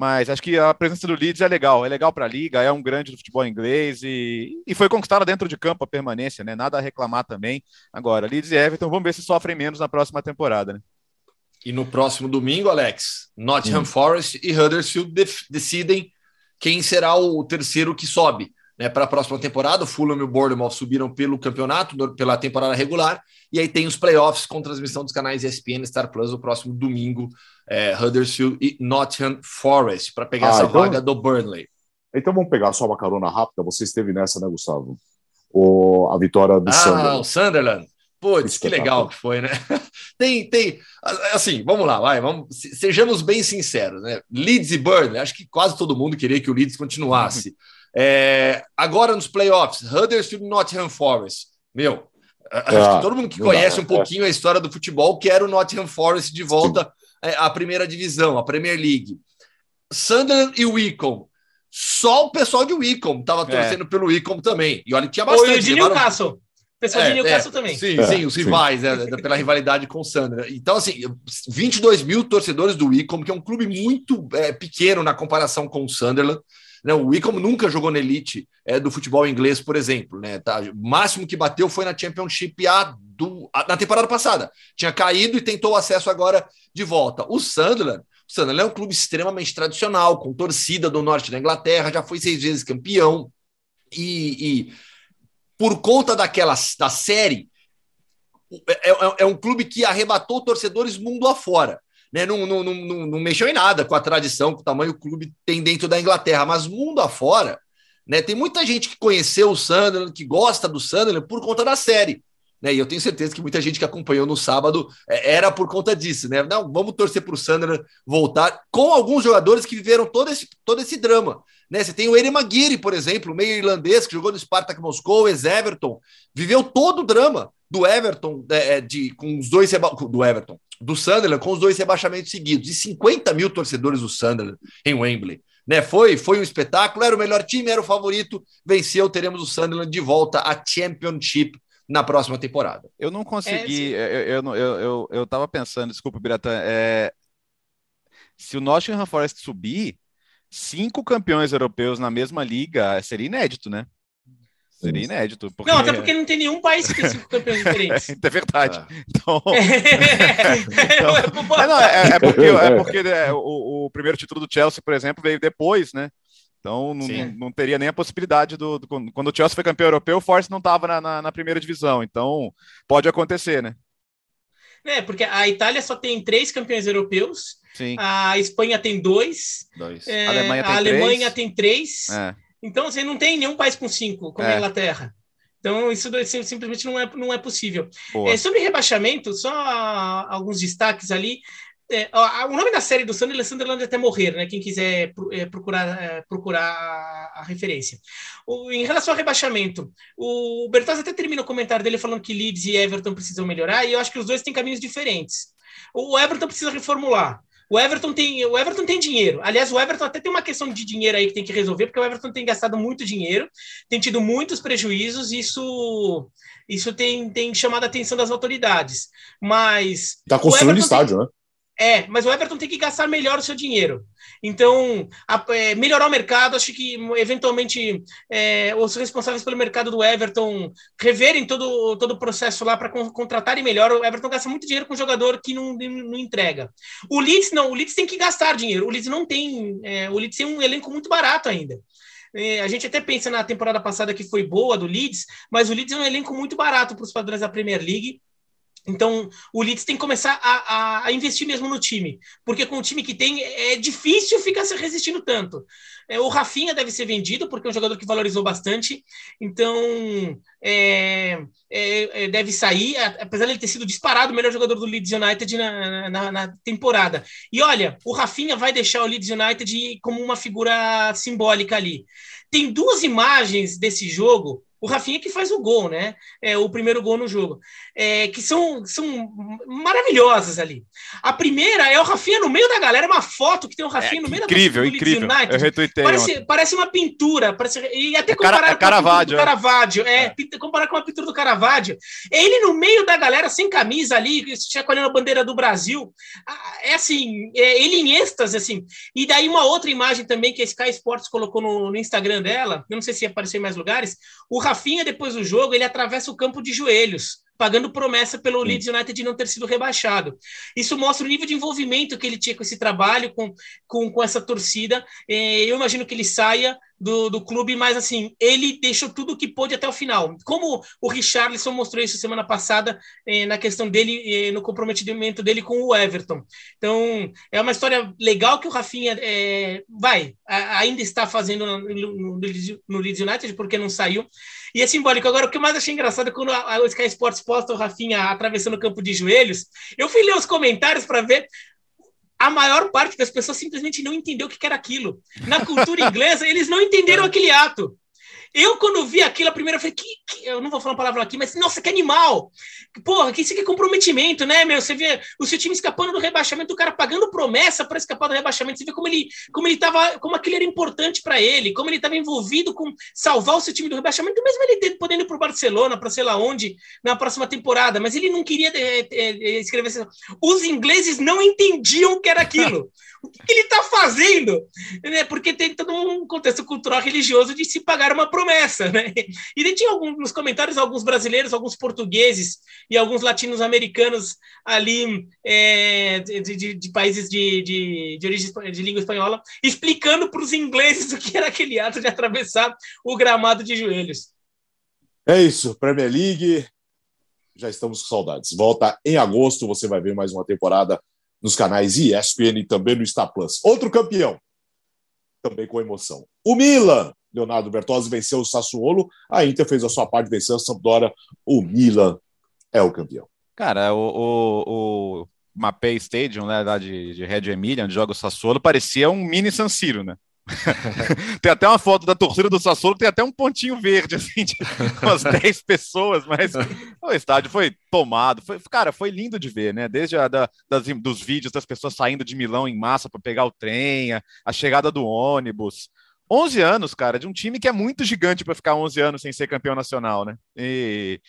mas acho que a presença do Leeds é legal, é legal para a liga, é um grande do futebol inglês e, e foi conquistada dentro de campo a permanência, né? Nada a reclamar também. Agora, Leeds e Everton, vamos ver se sofrem menos na próxima temporada, né? E no próximo domingo, Alex, Nottingham hum. Forest e Huddersfield decidem quem será o terceiro que sobe né, para a próxima temporada. O Fulham e o Bournemouth subiram pelo campeonato, pela temporada regular, e aí tem os playoffs com transmissão dos canais ESPN Star Plus no próximo domingo, é, Huddersfield e Nottingham Forest, para pegar ah, essa então, vaga do Burnley. Então vamos pegar só uma carona rápida. Você esteve nessa, né, Gustavo? O, a vitória do ah, Sunderland. Ah, o Sunderland. Putz, que legal que foi, né? tem, tem, assim, vamos lá, vai, vamos, sejamos bem sinceros, né? Leeds e Burnley, acho que quase todo mundo queria que o Leeds continuasse. É, agora nos playoffs, Huddersfield e Nottingham Forest. Meu, acho que ah, todo mundo que conhece um pouquinho a história do futebol quer o Nottingham Forest de volta é, à primeira divisão, à Premier League. Sunderland e Wycombe. Só o pessoal de Wycombe estava é. torcendo é. pelo Wycombe também. E olha, tinha bastante. Oi, o de Newcastle. O pessoal de é, Newcastle também. Sim, sim, os rivais, né, pela rivalidade com o Sunderland. Então, assim, 22 mil torcedores do Wycombe, que é um clube muito pequeno na comparação com o Sunderland. Né? O Wickham nunca jogou na elite é, do futebol inglês, por exemplo. Né? Tá? O máximo que bateu foi na Championship A, do, a, na temporada passada. Tinha caído e tentou o acesso agora de volta. O Sunderland, o Sunderland é um clube extremamente tradicional, com torcida do norte da Inglaterra, já foi seis vezes campeão. E, e por conta daquela da série, é, é, é um clube que arrebatou torcedores mundo afora né, não, não, não, não, mexeu em nada com a tradição, com o tamanho que o clube tem dentro da Inglaterra, mas mundo afora, Né? Tem muita gente que conheceu o Sunderland, que gosta do Sunderland por conta da série. Né? E eu tenho certeza que muita gente que acompanhou no sábado é, era por conta disso, né? Não, vamos torcer para o Sunderland voltar com alguns jogadores que viveram todo esse, todo esse drama. Né? Você tem o Eri Maguire, por exemplo, meio irlandês, que jogou no Spartak Moscou, ex-Everton, viveu todo o drama do Everton, é, é de, com os dois do Everton, do Sunderland, com os dois rebaixamentos seguidos, e 50 mil torcedores do Sunderland em Wembley. Né, foi, foi um espetáculo, era o melhor time, era o favorito, venceu, teremos o Sunderland de volta à Championship na próxima temporada. Eu não consegui, é, eu, eu, eu, eu, eu tava pensando, desculpa, Biratã, é, se o Nottingham Forest subir, cinco campeões europeus na mesma liga seria inédito, né? Seria inédito. Porque... Não, até porque não tem nenhum país que tem cinco campeões diferentes. é verdade. Ah. Então... então... É, não, é, é, porque, é porque é, o, o, primeiro título do Chelsea, por exemplo, veio depois, né? Então não, não, teria nem a possibilidade do, do, Quando o Chelsea foi campeão europeu, o Force não estava na, na, na, primeira divisão. Então pode acontecer, né? É, porque a Itália só tem três campeões europeus, Sim. a Espanha tem dois, dois. É, a Alemanha tem a Alemanha três. Tem três. É. Então você não tem nenhum país com cinco, como é. a Inglaterra. Então, isso simplesmente não é, não é possível. É, sobre rebaixamento, só alguns destaques ali. É, o nome da série do Sunderland é Sunderland até morrer, né? Quem quiser é, procurar, é, procurar a, a referência. O, em relação ao rebaixamento, o Bertazzi até termina o comentário dele falando que Leeds e Everton precisam melhorar, e eu acho que os dois têm caminhos diferentes. O Everton precisa reformular. O Everton tem, o Everton tem dinheiro. Aliás, o Everton até tem uma questão de dinheiro aí que tem que resolver, porque o Everton tem gastado muito dinheiro, tem tido muitos prejuízos, isso isso tem, tem chamado a atenção das autoridades. Mas. Está construindo estádio, tem... né? É, mas o Everton tem que gastar melhor o seu dinheiro. Então, a, é, melhorar o mercado, acho que eventualmente é, os responsáveis pelo mercado do Everton reverem todo, todo o processo lá para con contratarem melhor. O Everton gasta muito dinheiro com um jogador que não, não entrega. O Leeds não, o Leeds tem que gastar dinheiro. O Leeds não tem. É, o Leeds tem um elenco muito barato ainda. É, a gente até pensa na temporada passada que foi boa do Leeds, mas o Leeds é um elenco muito barato para os padrões da Premier League. Então, o Leeds tem que começar a, a, a, investir mesmo no time, porque com o time que tem é difícil ficar se resistindo tanto. É, o Rafinha deve ser vendido, porque é um jogador que valorizou bastante, então é, é, é deve sair, apesar de ele ter sido disparado o melhor jogador do Leeds United na, na, na, temporada. E olha, o Rafinha vai deixar o Leeds United como uma figura simbólica ali. Tem duas imagens desse jogo o Rafinha que faz o gol, né? É, o primeiro gol no jogo. É, que são, são maravilhosas ali. A primeira é o Rafinha no meio da galera, uma foto que tem o Rafinha é, no meio incrível, da Incrível, incrível. Eu retuitei parece, parece uma pintura. Parece, e até comparar é com a pintura do Caravaggio. É, é. comparar com a pintura do Caravaggio. Ele no meio da galera, sem camisa ali, chacoalhando a bandeira do Brasil. Ah, é assim, é, ele em êxtase, assim. E daí uma outra imagem também que a Sky Sports colocou no, no Instagram dela, eu não sei se apareceu em mais lugares, o Rafinha, depois do jogo, ele atravessa o campo de joelhos, pagando promessa pelo Leeds United de não ter sido rebaixado. Isso mostra o nível de envolvimento que ele tinha com esse trabalho, com, com, com essa torcida. É, eu imagino que ele saia do, do clube, mas assim, ele deixou tudo o que pôde até o final. Como o Richarlison mostrou isso semana passada eh, na questão dele, eh, no comprometimento dele com o Everton. Então, é uma história legal que o Rafinha eh, vai, a, ainda está fazendo no, no, no, Leeds United, porque não saiu. E é simbólico. Agora, o que eu mais achei engraçado é quando a, a Sky Sports posta o Rafinha atravessando o campo de joelhos, eu fui ler os comentários para ver a maior parte das pessoas simplesmente não entendeu o que era aquilo. Na cultura inglesa, eles não entenderam aquele ato. Eu, quando vi aquilo a primeira vez, que, que, eu não vou falar uma palavra aqui, mas nossa, que animal! Porra, que isso aqui é comprometimento, né, meu? Você vê o seu time escapando do rebaixamento, o cara pagando promessa para escapar do rebaixamento. Você vê como ele, como ele tava, como aquilo era importante para ele, como ele estava envolvido com salvar o seu time do rebaixamento, mesmo ele podendo ir para o Barcelona, para sei lá onde, na próxima temporada, mas ele não queria é, é, escrever assim. Os ingleses não entendiam o que era aquilo. o que, que ele está fazendo? Né? Porque tem todo um contexto cultural religioso de se pagar uma promessa, né? E daí tinha alguns, nos comentários alguns brasileiros, alguns portugueses e alguns latinos-americanos ali é, de, de, de, países de, de, de origem de língua espanhola, explicando para os ingleses o que era aquele ato de atravessar o gramado de joelhos. É isso, Premier League. Já estamos com saudades. Volta em agosto, você vai ver mais uma temporada nos canais ESPN e também no Star Plus. Outro campeão, também com emoção. O Milan Leonardo Bertozzi venceu o Sassuolo, a Inter fez a sua parte, venceu a Sampdoria, o Milan é o campeão. Cara, o, o, o Mapei Stadium, né, lá de, de Red Emilia, onde joga o Sassuolo, parecia um mini San Siro, né? tem até uma foto da torcida do Sassuolo, tem até um pontinho verde, assim, de umas 10 pessoas, mas o estádio foi tomado. Foi, cara, foi lindo de ver, né? Desde a, da, das, dos vídeos das pessoas saindo de Milão em massa para pegar o trem, a, a, chegada do ônibus. 11 anos, cara, de um time que é muito gigante para ficar 11 anos sem ser campeão nacional, né? E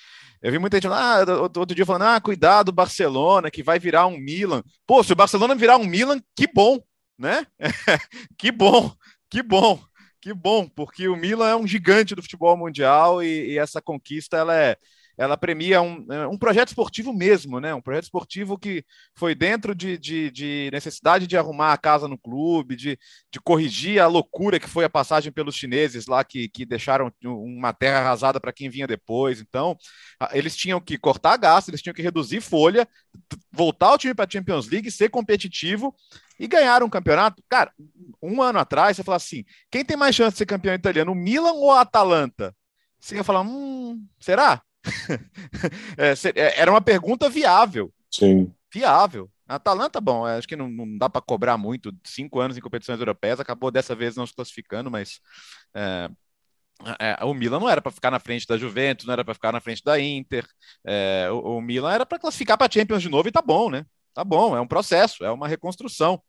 eu vi muita gente falando, ah, outro dia falando, ah, cuidado, Barcelona, que vai virar um Milan. Pô, se o Barcelona virar um Milan, que bom, né? que bom, que bom, que bom, porque o Milan é um gigante do futebol mundial e, e essa conquista ela é, ela premia um, é, um projeto esportivo mesmo, né? Um projeto esportivo que foi dentro de, de, de, necessidade de arrumar a casa no clube, de, de corrigir a loucura que foi a passagem pelos chineses lá, que, que deixaram uma terra arrasada para quem vinha depois. Então, eles tinham que cortar gasto, eles tinham que reduzir folha, voltar o time para a Champions League, ser competitivo e ganhar um campeonato. Cara, um ano atrás, você fala assim: quem tem mais chance de ser campeão italiano, o Milan ou a Atalanta? Você ia falar, hum, será? É, é, era uma pergunta viável. Sim. Viável. A Atalanta, bom, acho que não, não dá para cobrar muito. Cinco anos em competições europeias, acabou dessa vez não se classificando, mas é, é, o Milan não era para ficar na frente da Juventus, não era para ficar na frente da Inter. É, o, o, Milan era para classificar para Champions de novo e tá bom, né? Tá bom, é um processo, é uma reconstrução.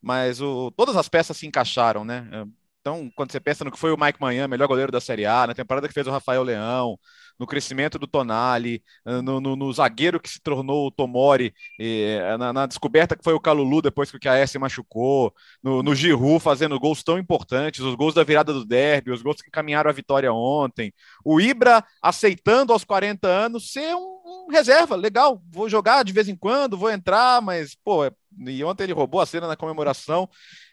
Mas o, todas as peças se encaixaram, né? Então, quando você pensa no que foi o Mike Manhã, melhor goleiro da Série A, na temporada que fez o Rafael Leão, no crescimento do Tonali, eh, no, no, no zagueiro que se tornou o Tomori, eh, na, na, descoberta que foi o Calulu depois que o KS machucou, no, no fazendo gols tão importantes, os gols da virada do derby, os gols que encaminharam a vitória ontem, o Ibra aceitando aos 40 anos ser um, um reserva, legal, vou jogar de vez em quando, vou entrar, mas, pô, é e ontem ele roubou a cena na comemoração.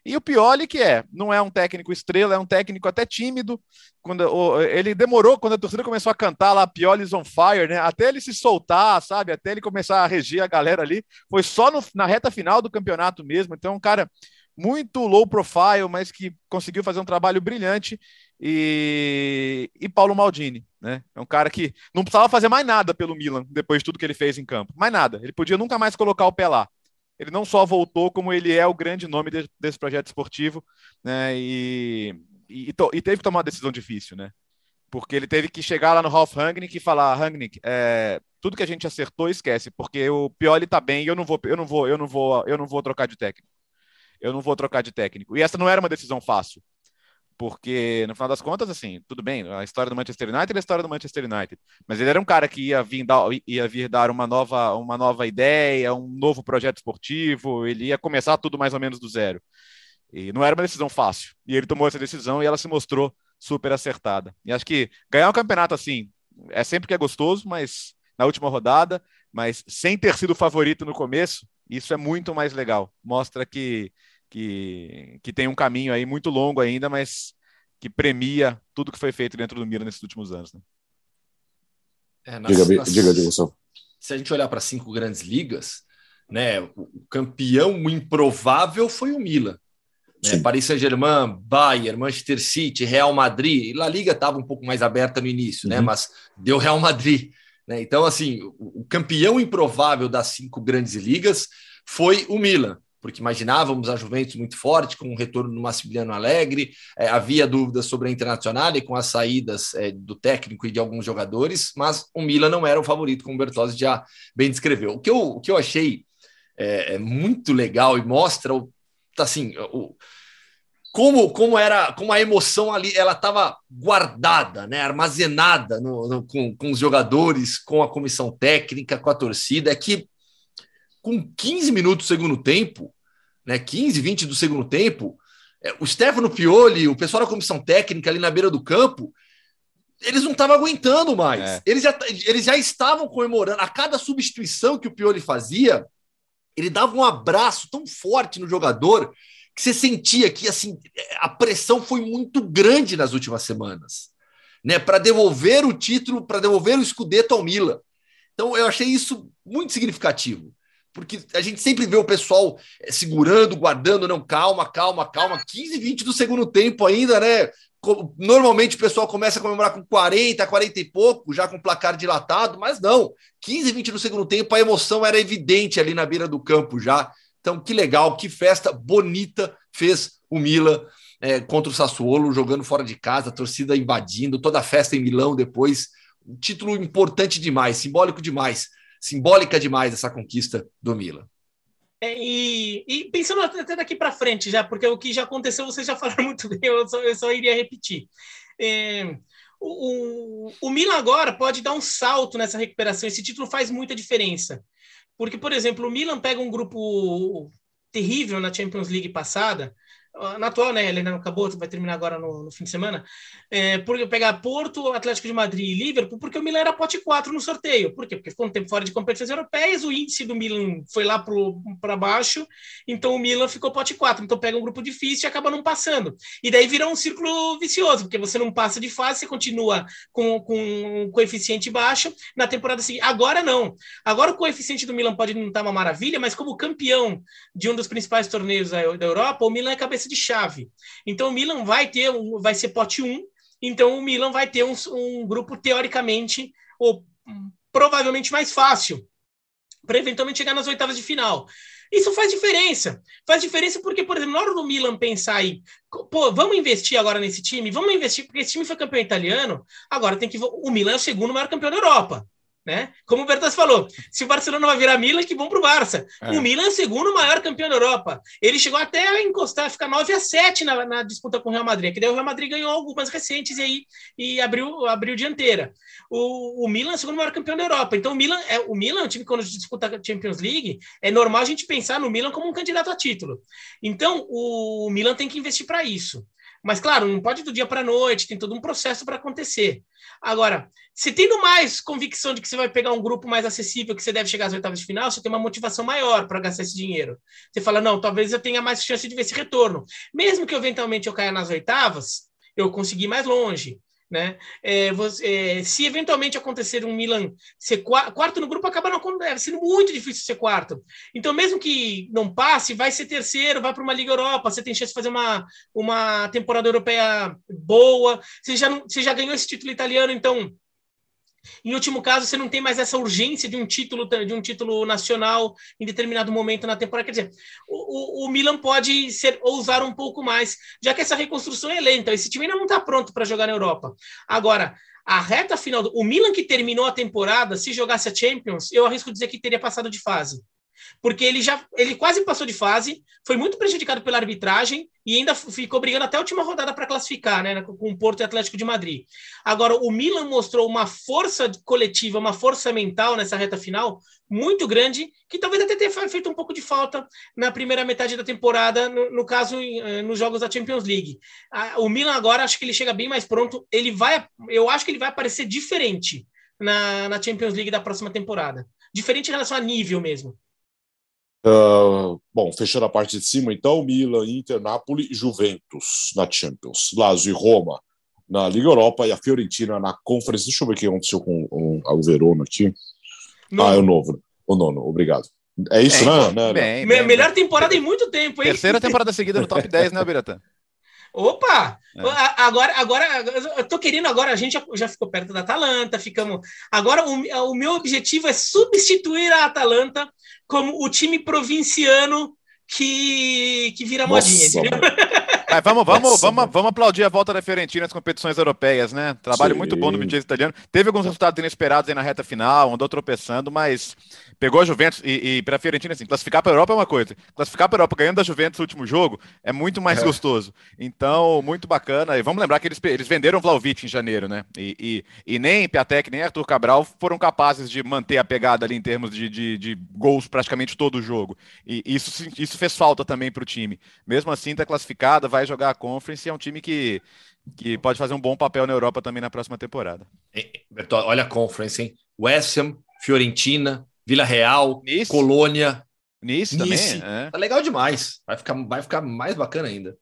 E o Pioli, que é, não é um técnico estrela, é um técnico até tímido. Quando ele demorou, quando a torcida começou a cantar lá Pioli's on fire, né? Até ele se soltar, sabe? Até ele começar a regir a galera ali. Foi só no, na reta final do campeonato mesmo. Então, um cara muito low profile, mas que conseguiu fazer um trabalho brilhante. E, e Paulo Maldini, né? É um cara que não precisava fazer mais nada pelo Milan depois de tudo que ele fez em campo. Mais nada. Ele podia nunca mais colocar o pé lá ele não só voltou, como ele é o grande nome de, desse projeto esportivo, né? E, e, e, teve que tomar uma decisão difícil, né? Porque ele teve que chegar lá no Ralf Rangnick e falar, Rangnick, é, tudo que a gente acertou, esquece, porque o Pioli tá bem eu não vou, eu não vou, eu não vou, eu não vou trocar de técnico. Eu não vou trocar de técnico. E essa não era uma decisão fácil porque no final das contas, assim, tudo bem, a história do Manchester United é a história do Manchester United, mas ele era um cara que ia vir dar, ia vir dar uma nova, uma nova ideia, um novo projeto esportivo, ele ia começar tudo mais ou menos do zero. E não era uma decisão fácil. E ele tomou essa decisão e ela se mostrou super acertada. E acho que ganhar um campeonato assim é sempre que é gostoso, mas na última rodada, mas sem ter sido favorito no começo, isso é muito mais legal. Mostra que que, que tem um caminho aí muito longo ainda, mas que premia tudo que foi feito dentro do Milan nesses últimos anos. Né? É, nas, diga, nas, diga, diga, Se a gente olhar para cinco grandes ligas, né, o campeão improvável foi o Milan. Né? Paris Saint-Germain, Bayern, Manchester City, Real Madrid. La Liga estava um pouco mais aberta no início, né? uhum. né? mas deu Real Madrid. Né? Então, assim, o, o campeão improvável das cinco grandes ligas foi o Milan porque imaginávamos a Juventus muito forte, com o retorno do Massimiliano Alegre, é, havia dúvidas sobre a Internacional e com as saídas é, do técnico e de alguns jogadores, mas o Milan não era o favorito, como o Bertozzi já bem descreveu. O que eu, o que eu achei é, é muito legal e mostra assim, o, como, como era, como a emoção ali, ela estava guardada, né, armazenada no, no, com, com os jogadores, com a comissão técnica, com a torcida, é que com 15 minutos do segundo tempo, né, 15, 20 do segundo tempo, é, o Stefano Pioli, o pessoal da comissão técnica ali na beira do campo, eles não estavam aguentando mais. É. Eles, já, eles já estavam comemorando. A cada substituição que o Pioli fazia, ele dava um abraço tão forte no jogador que você sentia que assim a pressão foi muito grande nas últimas semanas, né, para devolver o título, para devolver o escudeto ao Milan. Então eu achei isso muito significativo porque a gente sempre vê o pessoal eh, segurando, guardando, não, calma, calma, calma, 15, 20 do segundo tempo ainda, né? Normalmente o pessoal começa a comemorar com 40, 40 e pouco, já com placar dilatado, mas não. 15, 20 no segundo tempo, a emoção era evidente ali na beira do campo já. Então, que legal, que festa bonita fez o Milan é, contra o Sassuolo, jogando fora de casa, torcida invadindo, toda a festa em Milão depois. Um título importante demais, simbólico demais, simbólica demais essa conquista do Milan. É, e, e, pensando até daqui para frente já, porque o que já aconteceu vocês já falaram muito bem, eu só, eu só iria repetir. É, o, o, o Milan agora pode dar um salto nessa recuperação, esse título faz muita diferença. Porque, por exemplo, o Milan pega um grupo terrível na Champions League passada, na atual, né? Ele não acabou, vai terminar agora no, no fim de semana. É, porque pegar Porto, Atlético de Madrid e Liverpool, porque o Milan era pote 4 no sorteio. Por quê? Porque ficou um tempo fora de competições europeias, o índice do Milan foi lá para baixo, então o Milan ficou pote 4. Então pega um grupo difícil e acaba não passando. E daí vira um círculo vicioso, porque você não passa de fase, você continua com, com um coeficiente baixo na temporada seguinte. Agora não. Agora o coeficiente do Milan pode não estar uma maravilha, mas como campeão de um dos principais torneios da, da Europa, o Milan é de chave. Então o Milan vai ter um, vai ser pote 1, então o Milan vai ter um, um grupo teoricamente ou provavelmente mais fácil para eventualmente chegar nas oitavas de final. Isso faz diferença. Faz diferença porque, por exemplo, na hora do Milan pensar aí, pô, vamos investir agora nesse time, vamos investir, porque esse time foi campeão italiano, agora tem que. O Milan é o segundo maior campeão da Europa. Né? Como o Bertas falou, se o Barcelona vai virar Milan, que bom para o Barça. É. O Milan é o segundo maior campeão da Europa. Ele chegou até a encostar, ficar 9 a 7 na, na, disputa com o Real Madrid, que daí o Real Madrid ganhou algumas recentes e aí e abriu, abriu dianteira. O, o Milan é o segundo maior campeão da Europa. Então o Milan é o Milan, é um time que quando disputa a Champions League, é normal a gente pensar no Milan como um candidato a título. Então o Milan tem que investir para isso. Mas, claro, não pode do dia para a noite, tem todo um processo para acontecer. Agora, se tendo mais convicção de que você vai pegar um grupo mais acessível, que você deve chegar às oitavas de final, você tem uma motivação maior para gastar esse dinheiro. Você fala, não, talvez eu tenha mais chance de ver esse retorno. Mesmo que eventualmente eu caia nas oitavas, eu consegui mais longe. Né? É, você, é, se eventualmente acontecer um Milan ser quarto no grupo, acaba não é, sendo muito difícil ser quarto. Então, mesmo que não passe, vai ser terceiro, vai para uma Liga Europa, você tem chance de fazer uma, uma temporada europeia boa, você já, não, você já ganhou esse título italiano, então em último caso, você não tem mais essa urgência de um título de um título nacional em determinado momento na temporada. Quer dizer, o, o, o Milan pode ser ousar um pouco mais, já que essa reconstrução é lenta. Esse time ainda não está pronto para jogar na Europa. Agora, a reta final, do, o Milan que terminou a temporada, se jogasse a Champions, eu arrisco dizer que teria passado de fase porque ele já ele quase passou de fase, foi muito prejudicado pela arbitragem e ainda ficou brigando até a última rodada para classificar, né, com o Porto e Atlético de Madrid. Agora o Milan mostrou uma força coletiva, uma força mental nessa reta final muito grande, que talvez até tenha feito um pouco de falta na primeira metade da temporada, no, no caso eh, nos jogos da Champions League. O Milan agora acho que ele chega bem mais pronto, ele vai, eu acho que ele vai aparecer diferente na, na Champions League da próxima temporada. Diferente em relação a nível mesmo. Uh, bom, fechando a parte de cima, então, Milan, Inter, Napoli e Juventus na Champions, Lazio e Roma na Liga Europa e a Fiorentina na Conference. Deixa eu ver o que aconteceu com o Verona aqui. Nono. Ah, é o novo. O nono, obrigado. É isso, bem, né? Bem, bem, melhor temporada em muito tempo, hein? Terceira temporada seguida no top 10, né, Biratan? Opa! É. Agora, agora, eu tô querendo agora, a gente já, já ficou perto da Atalanta, ficamos. Agora, o, o meu objetivo é substituir a Atalanta como o time provinciano que, que vira Nossa, modinha? Mas vamos, vamos, vamos, vamos aplaudir a volta da Fiorentina nas competições europeias, né? Trabalho Sim. muito bom no Midtjazz italiano. Teve alguns resultados inesperados aí na reta final, andou tropeçando, mas pegou a Juventus e, e para a Fiorentina, assim, classificar para a Europa é uma coisa. Classificar para a Europa ganhando da Juventus no último jogo é muito mais é. gostoso. Então, muito bacana. E vamos lembrar que eles, eles venderam o Vlaovic em janeiro, né? E, e, e nem Piatek nem Arthur Cabral foram capazes de manter a pegada ali em termos de, de, de gols praticamente todo o jogo. E isso, isso fez falta também para o time. Mesmo assim, está classificada, vai vai jogar a Conference e é um time que, que pode fazer um bom papel na Europa também na próxima temporada. olha a Conference, hein? West Ham, Fiorentina, Vila Real, nice. Colônia. Nice, nice. também. É. Tá legal demais. Vai ficar, vai ficar mais bacana ainda.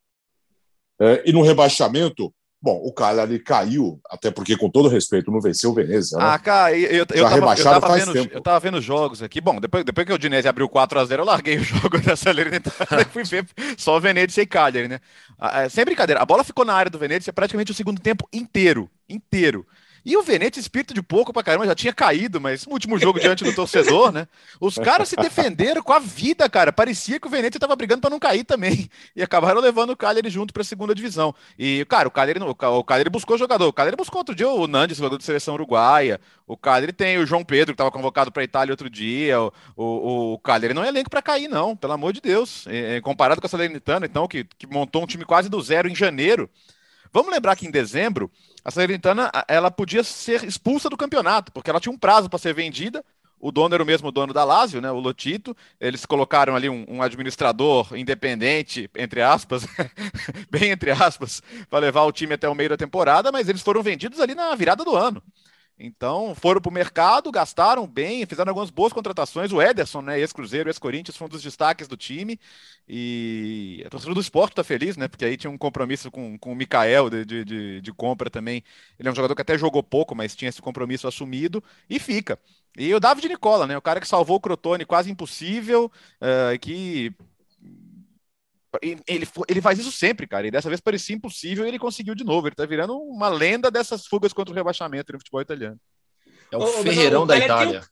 É, e no rebaixamento, Bom, o Cagliari caiu, até porque, com todo respeito, não venceu o Venezia. Né? Ah, cara, eu, eu, eu, tava, eu, tava vendo, tempo. eu tava vendo jogos aqui. Bom, depois, depois que o Dinese abriu 4x0, eu larguei o jogo da Salernitana e fui ver só o Venezia e Cagliari, né? Ah, é, sem brincadeira, a bola ficou na área do Venezia praticamente o segundo tempo inteiro. Inteiro. E o Venete, espírito de pouco pra caramba, já tinha caído, mas último jogo diante do torcedor, né? Os caras se defenderam com a vida, cara. Parecia que o Venete tava brigando para não cair também. E acabaram levando o Cagliari junto pra segunda divisão. E, cara, o Cagliari, o Cagliari buscou jogador. O Cagliari buscou outro dia o Nandes, jogador de seleção uruguaia. O Cagliari tem o João Pedro, que tava convocado pra Itália outro dia. O, o, o Cagliari não é elenco para cair, não, pelo amor de Deus. Comparado com a Salernitana, então, que, que montou um time quase do zero em janeiro. Vamos lembrar que em dezembro a Salernitana ela podia ser expulsa do campeonato, porque ela tinha um prazo para ser vendida. O dono era o mesmo dono da Lazio, né, o Lotito. Eles colocaram ali um, um administrador independente, entre aspas, bem entre aspas, para levar o time até o meio da temporada, mas eles foram vendidos ali na virada do ano. Então, foram para o mercado, gastaram bem, fizeram algumas boas contratações. O Ederson, né, ex-Cruzeiro, ex-Corinthians, foi um dos destaques do time. E a torcida do esporte está feliz, né? Porque aí tinha um compromisso com, com o Mikael de, de, de, compra também. Ele é um jogador que até jogou pouco, mas tinha esse compromisso assumido e fica. E o David Nicola, né? O cara que salvou o Crotone quase impossível, uh, que ele, ele faz isso sempre, cara. E dessa vez parecia impossível e ele conseguiu de novo. Ele tá virando uma lenda dessas fugas contra o rebaixamento no futebol italiano. É o, o ferreirão o, da Itália.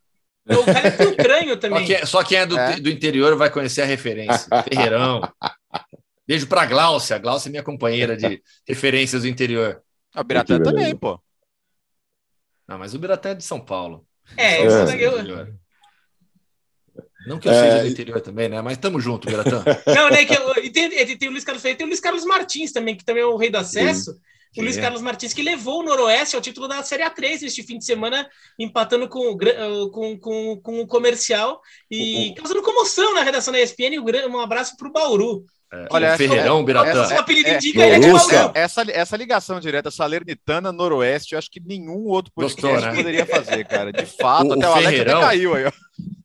o cara é estranho também. Só quem, é, só quem é, do, é do, interior vai conhecer a referência. Ferreirão. Beijo pra Gláucia. A Gláucia é minha companheira de referências do interior. A Biratã também, pô. Não, mas o Biratã é de São Paulo. É, eu, é. eu, não que eu é... seja do interior também, né? Mas tamo junto, Biratã. Não, né? Que eu, e tem, e tem o Luiz Carlos Freire, tem o Luiz Carlos Martins também, que também é o rei do acesso. Sim. O Luiz é. Carlos Martins, que levou o Noroeste ao título da Série A3 este fim de semana, empatando com, com, com, com o comercial e causando comoção na redação da ESPN. Um abraço para o Bauru. É, Olha, Ferreirão, Biratã. Essa, é, é, é, essa, essa ligação direta Salernitana, Noroeste, eu acho que nenhum outro podcast Gostou, né? poderia fazer, cara. De fato, o, até o, o Alex caiu aí, ó.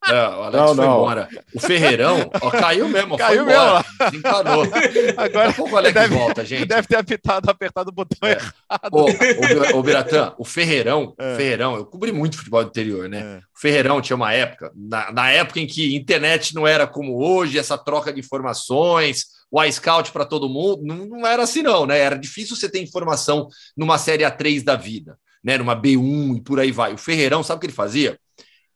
É, o Alex não, foi não. embora. O Ferreirão ó, caiu mesmo, caiu. Mesmo. Desencanou. Agora Daqui o Alex deve, volta, gente. Deve ter apitado, apertado o botão é. errado. Ô, o, Biratã, o Ferreirão, é. Ferreirão, eu cobri muito futebol do interior, né? Ferreirão tinha uma época, na, na época em que internet não era como hoje, essa troca de informações, o iScout para todo mundo, não, não, era assim, não, né? Era difícil você ter informação numa série A3 da vida, né? Numa B1 e por aí vai. O Ferreirão, sabe o que ele fazia?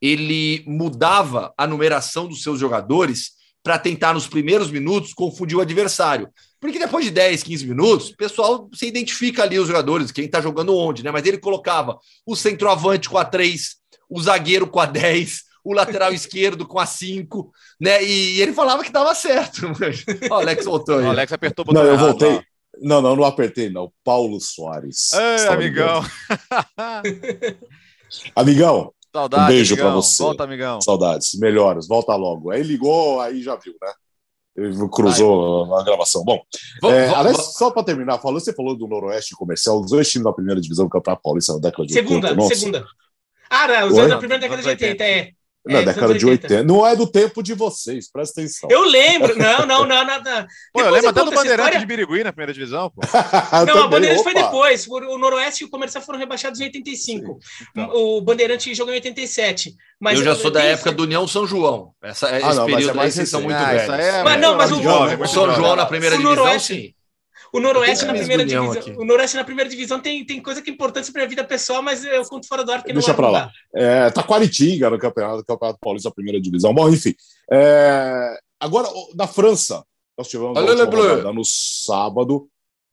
ele mudava a numeração dos seus jogadores para tentar, nos primeiros minutos, confundir o adversário. Porque depois de 10, 15 minutos, o pessoal se identifica ali os jogadores, quem está jogando onde, né? Mas ele colocava o centroavante com a 3, o zagueiro com a 10, o lateral esquerdo com a 5, né? E ele falava que dava certo. o Alex voltou aí. O Alex apertou o botão. Não, eu voltei. Não, não, não apertei, não. Paulo Soares. Ei, amigão. amigão, Saudades, um beijo para você. Volta, amigão. Saudades. Melhoras. Volta logo. Aí ligou, aí já viu, né? Ele cruzou Ai, a gravação. Bom, vamos, é, vamos, aliás, só para terminar, falou, você falou do Noroeste Comercial, os dois times da primeira divisão do Campeonato Paulista na década de segunda, 80. Segunda, segunda. Ah, não, os dois da primeira década de 80, é. Na é, década de 80. Não é do tempo de vocês, presta atenção. Eu lembro. Não, não, não, não. Pô, eu lembro até do Bandeirante história... de Birigui na primeira divisão. Pô. não, a Bandeirante foi depois. O Noroeste e o Comercial foram rebaixados em 85. Então. O Bandeirante jogou em 87. Mas eu já sou da época do União São João. Essa, ah, esse não, período é aí vocês são muito ah, velhos. É, mas não, mas o, o São João na primeira divisão, sim. O Noroeste na primeira divisão. Aqui. O Noroeste na primeira divisão tem, tem coisa que é importante para a vida pessoal, mas eu conto fora do ar porque Deixa para lá. É, Taquaritinga no campeonato, campeonato Paulista, primeira divisão. Bom, enfim. É, agora, na França, nós tivemos a no sábado,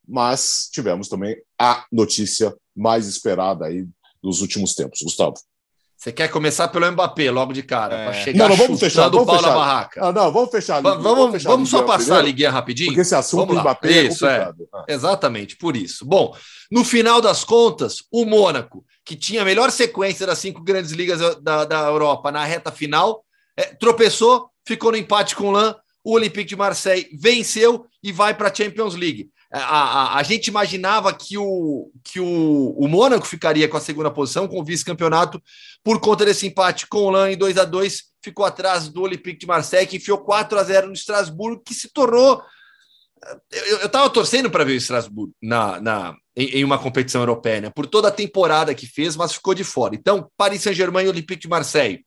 mas tivemos também a notícia mais esperada aí dos últimos tempos. Gustavo. Você quer começar pelo Mbappé logo de cara, é. para chegar não, não, vamos fechar, do vamos fechar. barraca. Ah, não, vamos fechar. Vamos, vamos, fechar vamos só passar primeiro, a liguinha rapidinho. Porque esse assunto do Mbappé é isso, é complicado. É. Exatamente, por isso. Bom, no final das contas, o Mônaco, que tinha a melhor sequência das cinco grandes ligas da, da Europa na reta final, é, tropeçou, ficou no empate com o Lan, o Olympique de Marseille venceu e vai para a Champions League. A, a, a, gente imaginava que o, que o, o Mônaco ficaria com a segunda posição, com o vice-campeonato, por conta desse empate com o Lan em 2 a 2 ficou atrás do Olympique de Marseille, que enfiou 4 a 0 no Estrasburgo, que se tornou. Eu estava torcendo para ver o Estrasburgo na, na, em, em, uma competição europeia, né? por toda a temporada que fez, mas ficou de fora. Então, Paris Saint-Germain e Olympique de Marseille,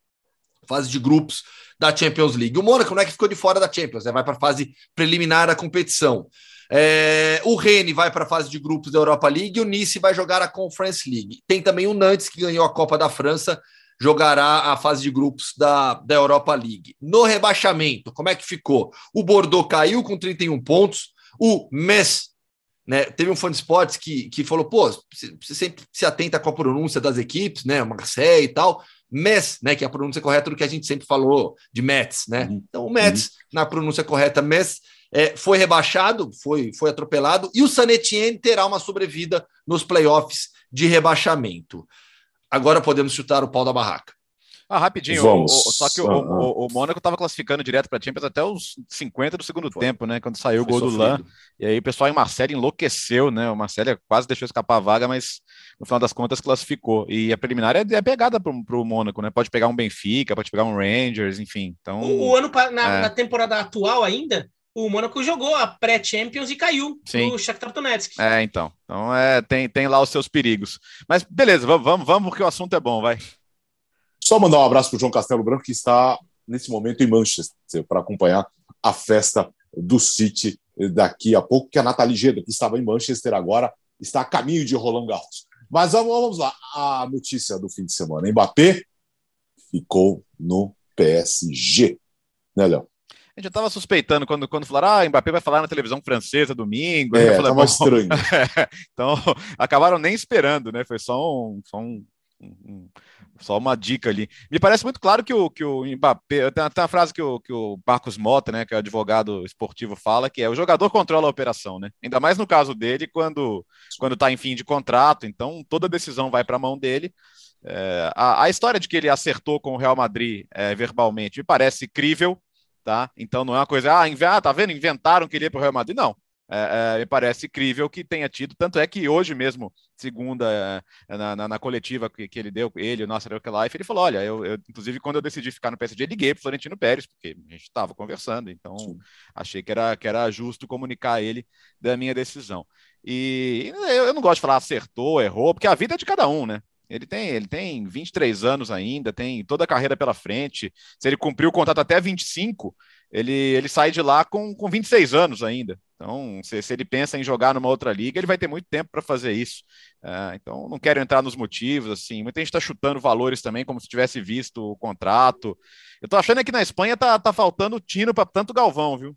fase de grupos da Champions League. O Mônaco não é que ficou de fora da Champions, né? vai para a fase preliminar da competição. É, o Rennes vai para a fase de grupos da Europa League e o Nice vai jogar a Conference League. Tem também o Nantes, que ganhou a Copa da França, jogará a fase de grupos da, da Europa League. No rebaixamento, como é que ficou? O Bordeaux caiu com 31 pontos, o Metz né, teve um fã de esportes que, que falou: pô, você sempre se atenta com a pronúncia das equipes, né? Marseille e tal. Metz, né, que é a pronúncia correta do que a gente sempre falou de Metz, né? Uhum. Então, o Metz, uhum. na pronúncia correta, Metz, é, foi rebaixado, foi, foi atropelado, e o Sanetien terá uma sobrevida nos playoffs de rebaixamento. Agora podemos chutar o pau da barraca. Ah, rapidinho. Vamos. O, o, só que o, o, o Mônaco estava classificando direto para a Champions até os 50 do segundo Foi. tempo, né? Quando saiu Foi o gol sofrido. do Lan. E aí o pessoal em Marcelo enlouqueceu, né? O Marcelo quase deixou escapar a vaga, mas no final das contas classificou. E a preliminar é, é pegada para o Mônaco, né? Pode pegar um Benfica, pode pegar um Rangers, enfim. Então, o, ano na, é. na temporada atual ainda, o Mônaco jogou a pré-Champions e caiu Sim. no Shakhtar Donetsk. É, então. Então é, tem, tem lá os seus perigos. Mas beleza, vamos, vamos, vamos porque o assunto é bom, vai. Só mandar um abraço para o João Castelo Branco, que está nesse momento em Manchester, para acompanhar a festa do City daqui a pouco, que a Nathalie Geda, que estava em Manchester agora, está a caminho de Roland Garros. Mas vamos lá, a notícia do fim de semana. Mbappé ficou no PSG, né, Léo? A gente já estava suspeitando quando, quando falaram, ah, Mbappé vai falar na televisão francesa domingo. É, falei, tava estranho. então, acabaram nem esperando, né? Foi só um, só um, um só uma dica ali. Me parece muito claro que o, que o Mbappé. Tem, tem uma frase que o, que o Marcos Mota, né, que é o advogado esportivo, fala, que é o jogador controla a operação, né? Ainda mais no caso dele, quando quando está em fim de contrato, então toda decisão vai para a mão dele. É, a, a, história de que ele acertou com o Real Madrid é, verbalmente me parece crível, tá? Então não é uma coisa, ah, ah tá vendo? Inventaram que ele ia para o Real Madrid. Não, é, é, me parece crível que tenha tido, tanto é que hoje mesmo, segunda, é, na, na, na, coletiva que, que, ele deu, ele, o nosso Life, ele falou: olha, eu, eu, inclusive, quando eu decidi ficar no PSG, liguei para Florentino Pérez, porque a gente estava conversando, então Sim. achei que era, que era justo comunicar a ele da minha decisão. E eu, eu não gosto de falar acertou, errou, porque a vida é de cada um, né? Ele tem, ele tem 23 anos ainda, tem toda a carreira pela frente. Se ele cumpriu o contrato até 25, ele, ele sai de lá com, com 26 anos ainda. Então, se, se ele pensa em jogar numa outra liga, ele vai ter muito tempo para fazer isso. Uh, então, não quero entrar nos motivos, assim. Muita gente está chutando valores também, como se tivesse visto o contrato. Eu estou achando que na Espanha tá, tá faltando tino para tanto Galvão, viu?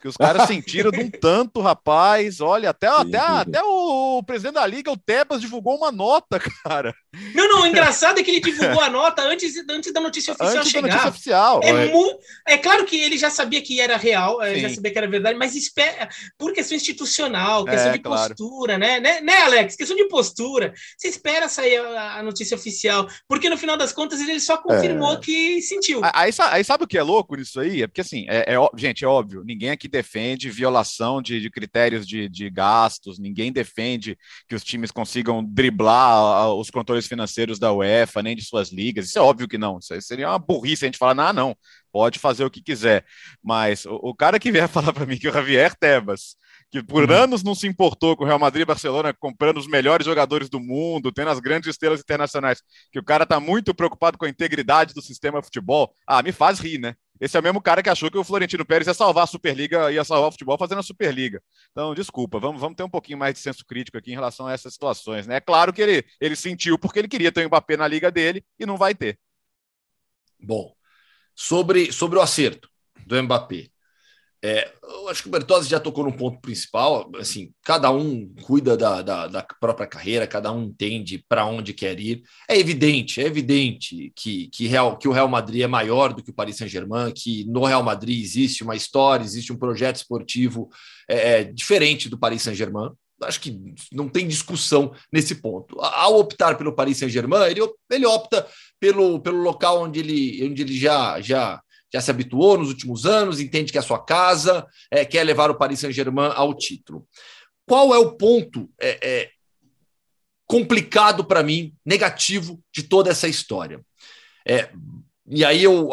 Que os caras sentiram de um tanto, rapaz. Olha, até, sim, até, sim. até o, presidente da liga, o Tebas, divulgou uma nota, cara. Não, não, o engraçado é que ele divulgou a nota antes, antes da notícia oficial antes chegar. Da notícia oficial. É, mu... é claro que ele já sabia que era real, sim. já sabia que era verdade, mas espera, por questão institucional, questão é, de claro. postura, né? né? Né, Alex? Questão de postura. Você espera sair a, a notícia oficial, porque no final das contas ele só confirmou é. que sentiu. Aí, aí, sabe o que é louco nisso aí? É porque assim, é, é gente, é óbvio, ninguém aqui defende violação de, de critérios de, de, gastos, ninguém defende que os times consigam driblar os controles financeiros da UEFA, nem de suas ligas. Isso é óbvio que não. Isso seria uma burrice a gente falar, não, não, pode fazer o que quiser. Mas o, o cara que vier falar para mim que o Javier Tebas que por uhum. anos não se importou com o Real Madrid e Barcelona comprando os melhores jogadores do mundo, tendo as grandes estrelas internacionais, que o cara tá muito preocupado com a integridade do sistema de futebol. Ah, me faz rir, né? Esse é o mesmo cara que achou que o Florentino Pérez ia salvar a Superliga, ia salvar o futebol fazendo a Superliga. Então, desculpa, vamos, vamos ter um pouquinho mais de senso crítico aqui em relação a essas situações, né? É claro que ele, ele sentiu porque ele queria ter o Mbappé na liga dele e não vai ter. Bom, sobre, sobre o acerto do Mbappé. É, eu acho que o Bertozzi já tocou no ponto principal. Assim, cada um cuida da, da, da própria carreira, cada um entende para onde quer ir. É evidente, é evidente que, que, Real, que o Real Madrid é maior do que o Paris Saint-Germain, que no Real Madrid existe uma história, existe um projeto esportivo é, é diferente do Paris Saint-Germain. Acho que não tem discussão nesse ponto. Ao optar pelo Paris Saint-Germain, ele, ele opta pelo, pelo local onde ele, onde ele já, já já se habituou nos últimos anos, entende que é a sua casa, é, quer levar o Paris Saint-Germain ao título. Qual é o ponto é, é, complicado para mim, negativo de toda essa história? É, e aí eu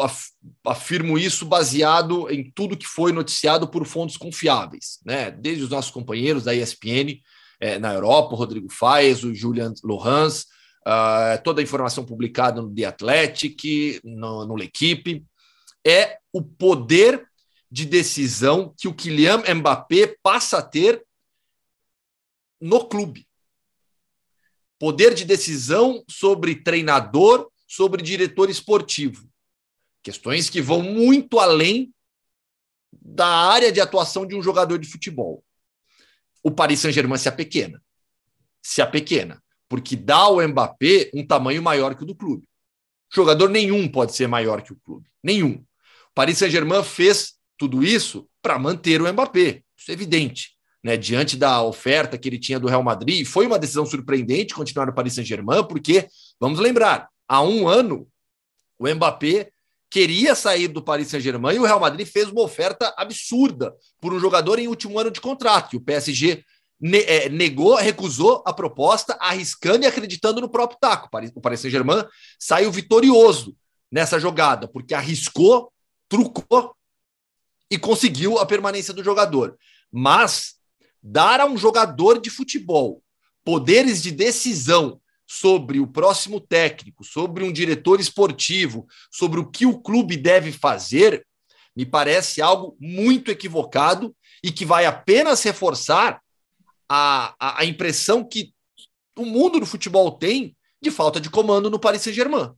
afirmo isso baseado em tudo que foi noticiado por fontes confiáveis, né? Desde os nossos companheiros da ESPN, é, na Europa, o Rodrigo Faes, o Julian Lohans, uh, toda a informação publicada no The Athletic, no, no L'Equipe, é o poder de decisão que o Kylian Mbappé passa a ter no clube. Poder de decisão sobre treinador, sobre diretor esportivo. Questões que vão muito além da área de atuação de um jogador de futebol. O Paris Saint-Germain se apequena. Se apequena. Porque dá ao Mbappé um tamanho maior que o do clube. Jogador nenhum pode ser maior que o clube. Nenhum. Paris Saint-Germain fez tudo isso para manter o Mbappé. Isso é evidente. Né, diante da oferta que ele tinha do Real Madrid, foi uma decisão surpreendente continuar no Paris Saint-Germain, porque, vamos lembrar, há um ano o Mbappé queria sair do Paris Saint-Germain e o Real Madrid fez uma oferta absurda por um jogador em último ano de contrato. E o PSG é, negou, recusou a proposta, arriscando e acreditando no próprio taco. O Paris Saint-Germain saiu vitorioso nessa jogada, porque arriscou, trucou e conseguiu a permanência do jogador. Mas dar a um jogador de futebol poderes de decisão sobre o próximo técnico, sobre um diretor esportivo, sobre o que o clube deve fazer, me parece algo muito equivocado e que vai apenas reforçar a, a, a impressão que o mundo do futebol tem de falta de comando no Paris Saint-Germain.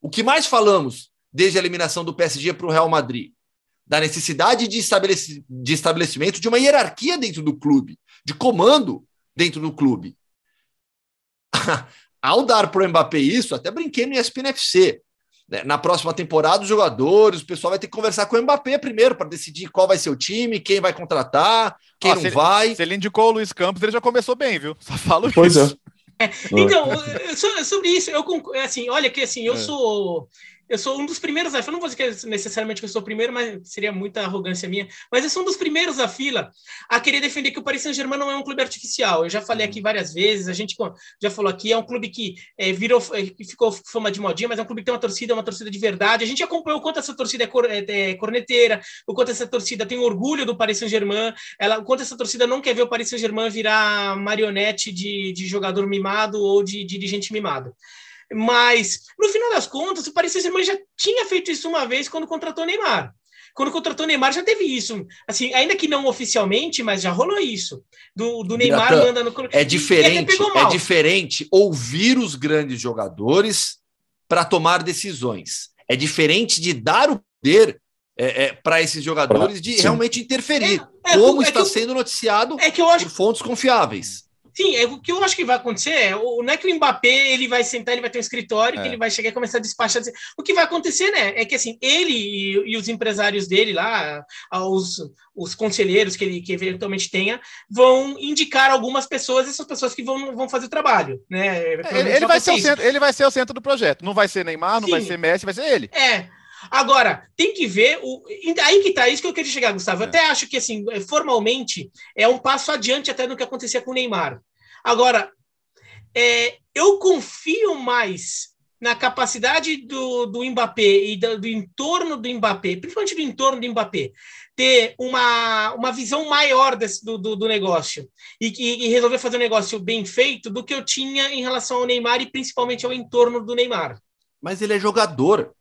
O que mais falamos desde a eliminação do PSG para o Real Madrid? Da necessidade de, estabelec de estabelecimento de uma hierarquia dentro do clube, de comando dentro do clube. Ao dar para o Mbappé isso, até brinquei no ESPN FC. Né? Na próxima temporada, os jogadores, o pessoal vai ter que conversar com o Mbappé primeiro para decidir qual vai ser o time, quem vai contratar, quem não se vai. Ele, se ele indicou o Luiz Campos, ele já começou bem, viu? Só falo pois isso. É. É, então, sobre isso, eu assim, olha que assim, eu é. sou eu sou um dos primeiros, eu não vou dizer que necessariamente que eu sou o primeiro, mas seria muita arrogância minha, mas eu sou um dos primeiros da fila a querer defender que o Paris Saint-Germain não é um clube artificial. Eu já falei aqui várias vezes, a gente já falou aqui, é um clube que é, virou, que ficou fama de modinha, mas é um clube que tem uma torcida, uma torcida de verdade. A gente acompanhou o quanto essa torcida é, cor, é, é corneteira, o quanto essa torcida tem orgulho do Paris Saint-Germain, ela, o quanto essa torcida não quer ver o Paris Saint-Germain virar marionete de, de jogador mimado ou de dirigente mimado. Mas, no final das contas, o Paris Saint-Germain já tinha feito isso uma vez quando contratou o Neymar. Quando contratou o Neymar já teve isso. Assim, ainda que não oficialmente, mas já rolou isso. Do, do Neymar mandando. É diferente, é diferente ouvir os grandes jogadores para tomar decisões. É diferente de dar o poder é, é, para esses jogadores de Sim. realmente interferir, é, é como é está sendo noticiado é que eu acho, por fontes confiáveis. Sim, é, o que eu acho que vai acontecer é, o, não é que o Mbappé ele vai sentar, ele vai ter um escritório, é. que ele vai chegar e começar a despachar. O que vai acontecer, né, é que assim, ele e, e os empresários dele lá, os, os conselheiros que ele que eventualmente tenha, vão indicar algumas pessoas, essas pessoas que vão, vão fazer o trabalho, né? É, ele, ele vai ser o centro, ele vai ser o centro do projeto. Não vai ser Neymar, não Sim. vai ser Messi, vai ser ele. É. Agora, tem que ver o. Aí que tá, isso que eu queria chegar, Gustavo. Eu é. até acho que, assim, formalmente, é um passo adiante até do que acontecia com o Neymar. Agora, é, eu confio mais na capacidade do, do Mbappé e do, do, entorno do Mbappé, principalmente do entorno do Mbappé, ter uma, uma visão maior desse, do, do, do, negócio e, e, e, resolver fazer um negócio bem feito do que eu tinha em relação ao Neymar e principalmente ao entorno do Neymar. Mas ele é jogador.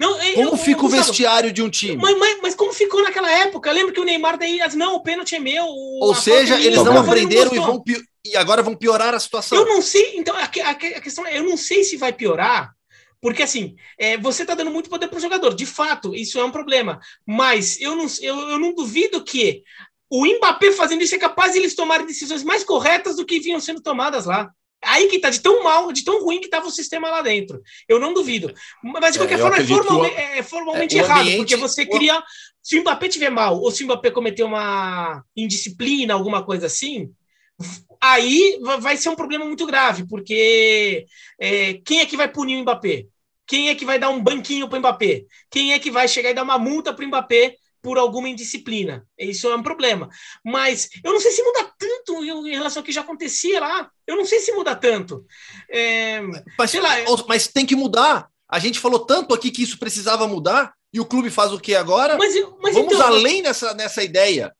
Não, como eu, fica eu, o vestiário de um time? Mas, mas, mas, como ficou naquela época? Eu lembro que o Neymar daí, não, o pênalti é meu. Ou seja, eles não aprenderam e vão e agora vão piorar a situação. Eu não sei, então a, a, a questão é, eu não sei se vai piorar, porque assim, é, você está dando muito poder para o jogador, de fato, isso é um problema. Mas eu não, eu, eu não duvido que o Mbappé fazendo isso é capaz de eles tomarem decisões mais corretas do que vinham sendo tomadas lá. Aí que tá de tão mal, de tão ruim que estava o sistema lá dentro. Eu não duvido. Mas de é, qualquer é, forma, é, formal, é, formalmente é, errado, ambiente, porque você cria. Se o Mbappé tiver mal, ou se o Mbappé cometer uma indisciplina, alguma coisa assim, aí vai ser um problema muito grave, porque é, quem é que vai punir o Mbappé? Quem é que vai dar um banquinho para o Mbappé? Quem é que vai chegar e dar uma multa para o Mbappé por alguma indisciplina? Isso é um problema. Mas eu não sei se muda tanto em relação ao que já acontecia lá. Eu não sei se muda tanto. É, mas, sei lá, mas tem que mudar. A gente falou tanto aqui que isso precisava mudar e o clube faz o que agora? Mas, mas Vamos então, além dessa, nessa ideia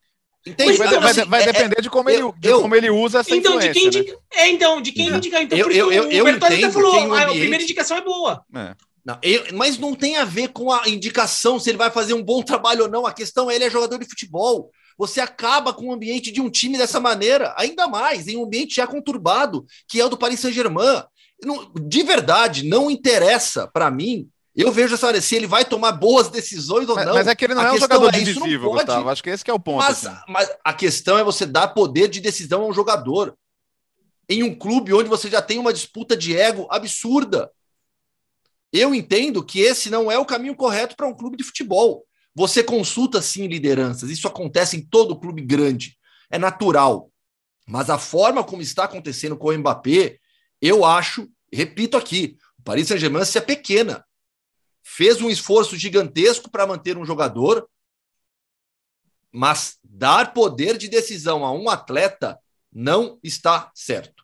Entende? Vai, então, vai, assim, vai é, depender de como, eu, ele, de eu, como ele usa essa então, de quem indica, né? É, então, de quem indica. Então, eu, eu, eu, eu entendo falou, ambiente, a primeira indicação é boa. É. Não, mas não tem a ver com a indicação se ele vai fazer um bom trabalho ou não. A questão é ele é jogador de futebol. Você acaba com o ambiente de um time dessa maneira, ainda mais em um ambiente já conturbado, que é o do Paris Saint-Germain. De verdade, não interessa para mim eu vejo essa se ele vai tomar boas decisões ou mas, não. Mas é que ele não a é um jogador é, decisivo, Gustavo. Acho que esse que é o ponto. Mas, assim. mas, a questão é você dar poder de decisão a um jogador. Em um clube onde você já tem uma disputa de ego absurda. Eu entendo que esse não é o caminho correto para um clube de futebol. Você consulta sim lideranças. Isso acontece em todo clube grande. É natural. Mas a forma como está acontecendo com o Mbappé, eu acho, repito aqui, o Paris Saint-Germain se é pequena fez um esforço gigantesco para manter um jogador, mas dar poder de decisão a um atleta não está certo.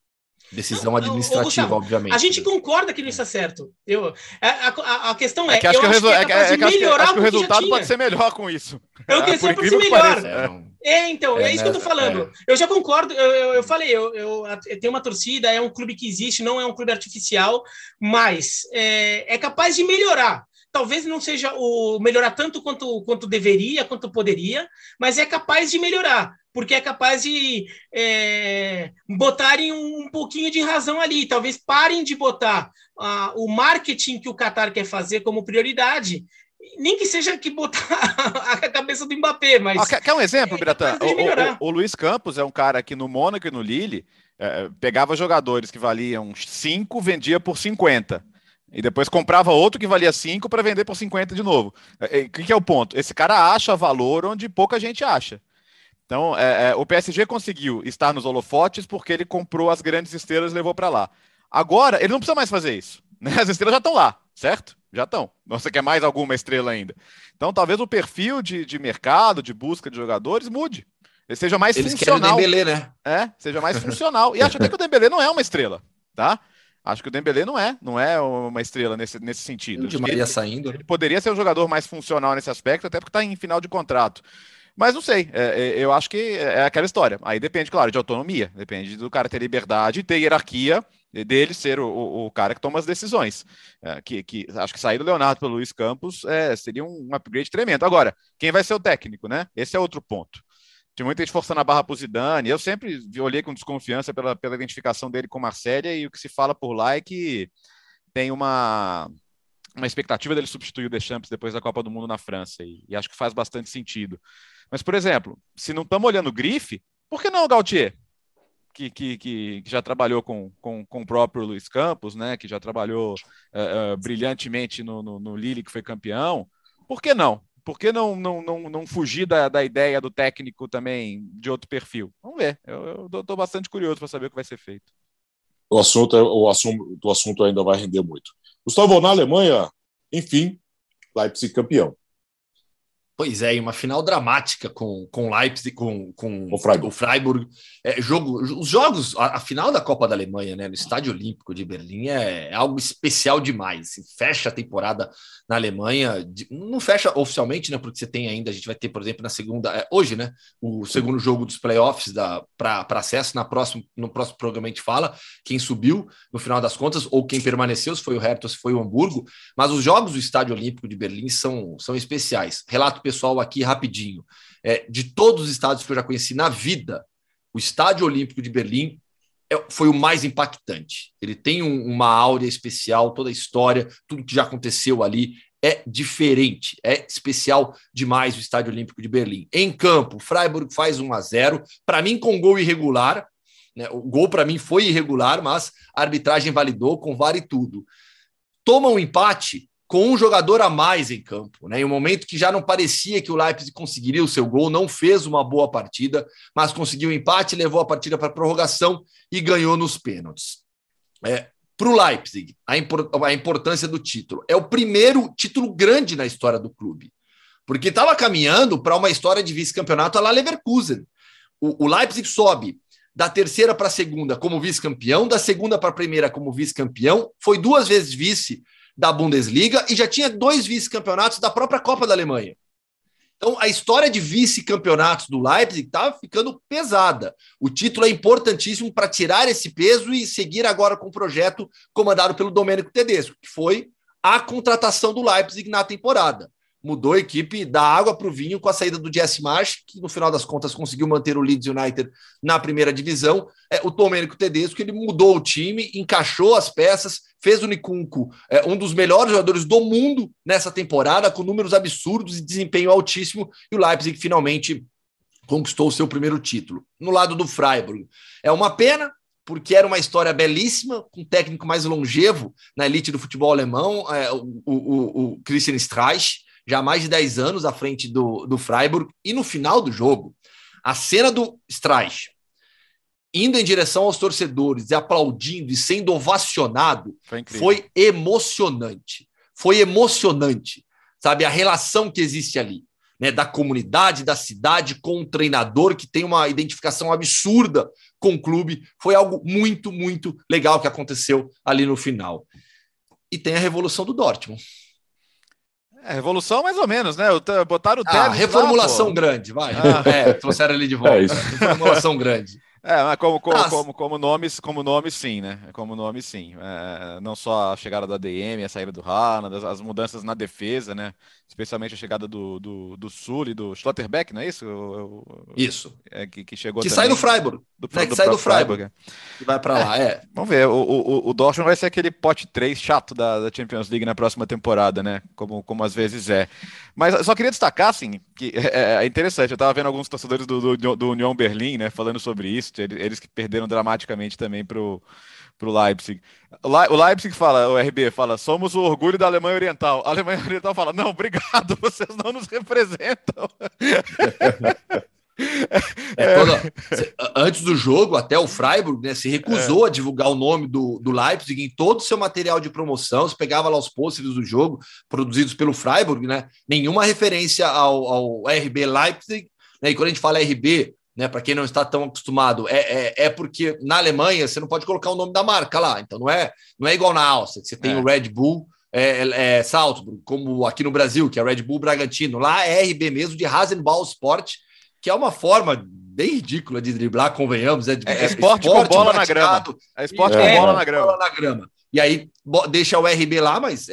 Decisão administrativa, Gustavo, obviamente. A gente concorda que não está certo. Eu, a, a, a questão é, é que acho que, acho que é, é, é, melhorar acho que o resultado pode ser melhor com isso. Eu quero ser pode ser melhor. É, então, é, é isso que eu tô falando. É. Eu já concordo, eu, eu, eu falei, eu, eu, eu, tenho uma torcida, é um clube que existe, não é um clube artificial, mas é, é capaz de melhorar talvez não seja o melhorar tanto quanto, quanto deveria, quanto poderia, mas é capaz de melhorar, porque é capaz de é, botarem um, um, pouquinho de razão ali. Talvez parem de botar uh, o marketing que o Qatar quer fazer como prioridade. Nem que seja que botar a cabeça do Mbappé, mas. Ah, quer, quer, um exemplo, é, Biratã? O, o, o, Luiz Campos é um cara que no Mônaco e no Lille é, pegava jogadores que valiam 5, vendia por 50. E depois comprava outro que valia 5 para vender por 50 de novo. O é, é, que, que, é o ponto? Esse cara acha valor onde pouca gente acha. Então, é, é, o PSG conseguiu estar nos holofotes porque ele comprou as grandes estrelas e levou para lá. Agora, ele não precisa mais fazer isso. Né? As estrelas já estão lá, certo? Já estão. Você quer mais alguma estrela ainda? Então, talvez o perfil de, de mercado, de busca de jogadores, mude. Ele seja mais Eles funcional. Querem o Dembélé, né? É, seja mais funcional. E acho até que o Dembélé não é uma estrela, tá? Acho que o Dembélé não é, não é uma estrela nesse, nesse sentido. De Maria saindo. Ele poderia ser um jogador mais funcional nesse aspecto, até porque está em final de contrato. Mas não sei, é, é, eu acho que é aquela história. Aí depende, claro, de autonomia, depende do cara ter liberdade, ter hierarquia, dele ser o, o, o cara que toma as decisões. É, que, que, acho que sair do Leonardo pelo Luiz Campos é, seria um upgrade tremendo. Agora, quem vai ser o técnico, né? Esse é outro ponto. Tinha muita gente forçando a barra para o Zidane. Eu sempre olhei com desconfiança pela, pela identificação dele com Marcélia e o que se fala por lá é que tem uma, uma expectativa dele substituir o Deschamps depois da Copa do Mundo na França e, e acho que faz bastante sentido. Mas, por exemplo, se não estamos olhando o Grife, por que não o Gautier? Que, que, que, já trabalhou com, com, com o próprio Luiz Campos, né? que já trabalhou uh, uh, brilhantemente no, no, no Lille, que foi campeão. Por que não? Por que não, não, não, não fugir da, da ideia do técnico também de outro perfil? Vamos ver. Eu estou bastante curioso para saber o que vai ser feito. O assunto, é, o assunto, o assunto ainda vai render muito. Gustavo, na Alemanha, enfim, Leipzig campeão. Pois é, uma final dramática com, com Leipzig, com, com o Freiburg. O Freiburg. É, jogo, os jogos, a, a, final da Copa da Alemanha, né, no Estádio Olímpico de Berlim, é, é algo especial demais. Assim, fecha a temporada na Alemanha, de, não fecha oficialmente, né, porque você tem ainda, a gente vai ter, por exemplo, na segunda, é, hoje, né, o segundo jogo dos playoffs para acesso. Na próximo, no próximo programa a gente fala quem subiu no final das contas, ou quem permaneceu, se foi o Hertha, se foi o Hamburgo. Mas os jogos do Estádio Olímpico de Berlim são, são especiais. Relato pessoal aqui rapidinho. É, de todos os estádios que eu já conheci na vida, o Estádio Olímpico de Berlim é, foi o mais impactante. Ele tem um, uma áurea especial, toda a história, tudo que já aconteceu ali é diferente, é especial demais o Estádio Olímpico de Berlim. Em campo, Freiburg faz 1 a 0, para mim com gol irregular, né? O gol para mim foi irregular, mas a arbitragem validou com VAR e tudo. Toma um empate com um jogador a mais em campo, né? Em um momento que já não parecia que o Leipzig conseguiria o seu gol, não fez uma boa partida, mas conseguiu um empate, levou a partida para a prorrogação e ganhou nos pênaltis. É, para o Leipzig, a, import a importância do título. É o primeiro título grande na história do clube, porque estava caminhando para uma história de vice-campeonato a Leverkusen. O, o Leipzig sobe da terceira para a segunda como vice-campeão, da segunda para a primeira como vice-campeão, foi duas vezes vice da Bundesliga e já tinha dois vice-campeonatos da própria Copa da Alemanha. Então, a história de vice-campeonatos do Leipzig estava ficando pesada. O título é importantíssimo para tirar esse peso e seguir agora com o projeto comandado pelo Domênico Tedesco, que foi a contratação do Leipzig na temporada mudou a equipe da água para o vinho com a saída do Jesse Marsh, que no final das contas conseguiu manter o Leeds United na primeira divisão. É, o Domênico Tedesco ele mudou o time, encaixou as peças, fez o Nikunku é, um dos melhores jogadores do mundo nessa temporada, com números absurdos e desempenho altíssimo, e o Leipzig finalmente conquistou o seu primeiro título. No lado do Freiburg, é uma pena, porque era uma história belíssima, com um técnico mais longevo na elite do futebol alemão, é, o, o, o Christian Streich, já há mais de 10 anos à frente do, do Freiburg, e no final do jogo, a cena do Streich indo em direção aos torcedores e aplaudindo e sendo ovacionado foi, foi, emocionante. Foi emocionante, sabe? A relação que existe ali, né? Da comunidade, da cidade com o treinador que tem uma identificação absurda com o clube. Foi algo muito, muito legal que aconteceu ali no final. E tem a revolução do Dortmund. É, revolução mais ou menos, né? Botaram o ah, reformulação lá, grande, vai. Ah. É, trouxeram ele de volta. É reformulação grande. É, mas como, como, como, como, nomes, como nome, sim, né? Como nome, sim. É, não só a chegada do ADM, a saída do Haaland, as, as mudanças na defesa, né? Especialmente a chegada do, do, do Sul e do Schlotterbeck, não é isso? O, o, isso. É, que, que chegou Que também. sai do Freiburg. Do, né? Que sai do Freiburg. Freiburg. E vai para lá, é. Vamos ver. O, o, o Dortmund vai ser aquele pote 3 chato da, da, Champions League na próxima temporada, né? Como, como às vezes é. Mas só queria destacar, assim, que é, é interessante. Eu tava vendo alguns torcedores do, do, do União Berlim, né? Falando sobre isso. Eles que perderam dramaticamente também pro, pro Leipzig. O Leipzig fala, o RB fala, somos o orgulho da Alemanha Oriental. A Alemanha Oriental fala, não, obrigado, vocês não nos representam. É, toda, antes do jogo, até o Freiburg né, se recusou é. a divulgar o nome do, do Leipzig em todo o seu material de promoção. Você pegava lá os pôsteres do jogo produzidos pelo Freiburg, né? Nenhuma referência ao, ao RB Leipzig. Né, e quando a gente fala RB, né? Para quem não está tão acostumado, é, é, é, porque na Alemanha você não pode colocar o nome da marca lá, então não é, não é igual na Áustria, que você tem é. o Red Bull é, é, é, Salzburg, como aqui no Brasil, que é Red Bull Bragantino. Lá é RB mesmo de Rasenball Sport, que é uma forma bem ridícula de driblar, convenhamos. É, é, é esporte, esporte com bola na grama. É esporte com bola na grama. na grama. E aí deixa o RB lá, mas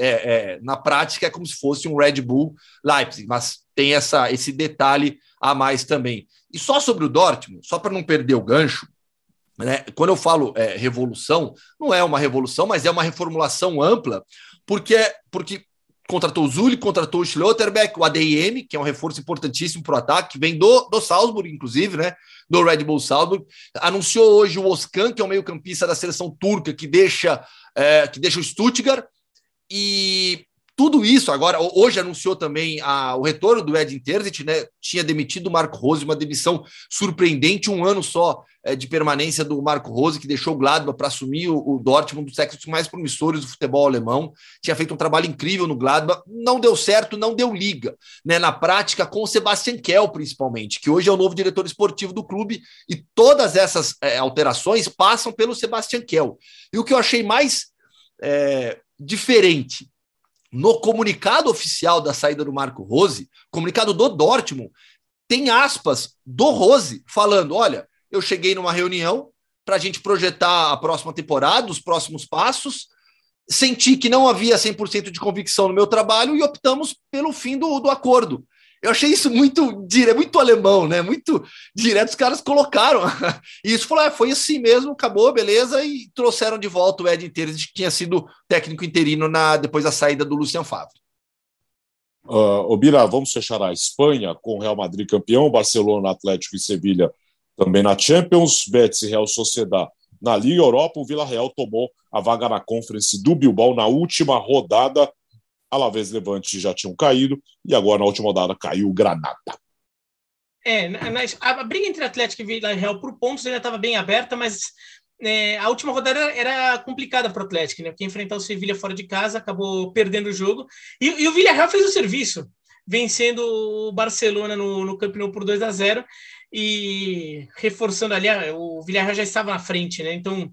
na prática é como se fosse um Red Bull Leipzig, mas tem essa, esse detalhe a mais também. E só sobre o Dortmund, só para não perder o gancho, né, quando eu falo é, revolução, não é uma revolução, mas é uma reformulação ampla, porque, porque contratou o Zulli, contratou o Schlotterbeck, o ADM, que é um reforço importantíssimo para o ataque, vem do, do Salzburg, inclusive, né? Do Red Bull Salzburg. Anunciou hoje o Oskan, que é o meio-campista da seleção turca, que deixa, é, que deixa o Stuttgart. E tudo isso agora, hoje anunciou também a, o retorno do Edin Terzic, né? Tinha demitido o Marco Rose, uma demissão surpreendente, um ano só é, de permanência do Marco Rose, que deixou o Gladbach para assumir o, o Dortmund, um dos técnicos mais promissores do futebol alemão. Tinha feito um trabalho incrível no Gladbach, não deu certo, não deu liga, né? Na prática, com o Sebastian Kell, principalmente, que hoje é o novo diretor esportivo do clube, e todas essas é, alterações passam pelo Sebastian Kell. E o que eu achei mais é, diferente no comunicado oficial da saída do Marco Rose, comunicado do Dortmund, tem aspas do Rose falando: olha, eu cheguei numa reunião para a gente projetar a próxima temporada, os próximos passos. Senti que não havia 100% de convicção no meu trabalho e optamos pelo fim do, do acordo. Eu achei isso muito direto, muito alemão, né? Muito direto, os caras colocaram. Isso falou, é, foi assim mesmo, acabou, beleza, e trouxeram de volta o Ed Interes, que tinha sido técnico interino na, depois da saída do Lucian Favre. Uh, Obira, vamos fechar a Espanha com o Real Madrid campeão, Barcelona, Atlético e Sevilha também na Champions, Betis e Real Sociedad na Liga Europa. O Vila Real tomou a vaga na Conference do Bilbao na última rodada Alavés Levante já tinham caído e agora na última rodada caiu o Granada. É, a, briga entre Atlético e Vila Real por pontos ainda estava bem aberta, mas é, a última rodada era complicada para o Atlético, né? Porque enfrentar o Sevilha fora de casa acabou perdendo o jogo. E, e o Villarreal fez o serviço. vencendo o Barcelona no, no Camp Nou por 2 a 0 e reforçando ali, o Villarreal já estava na frente, né? Então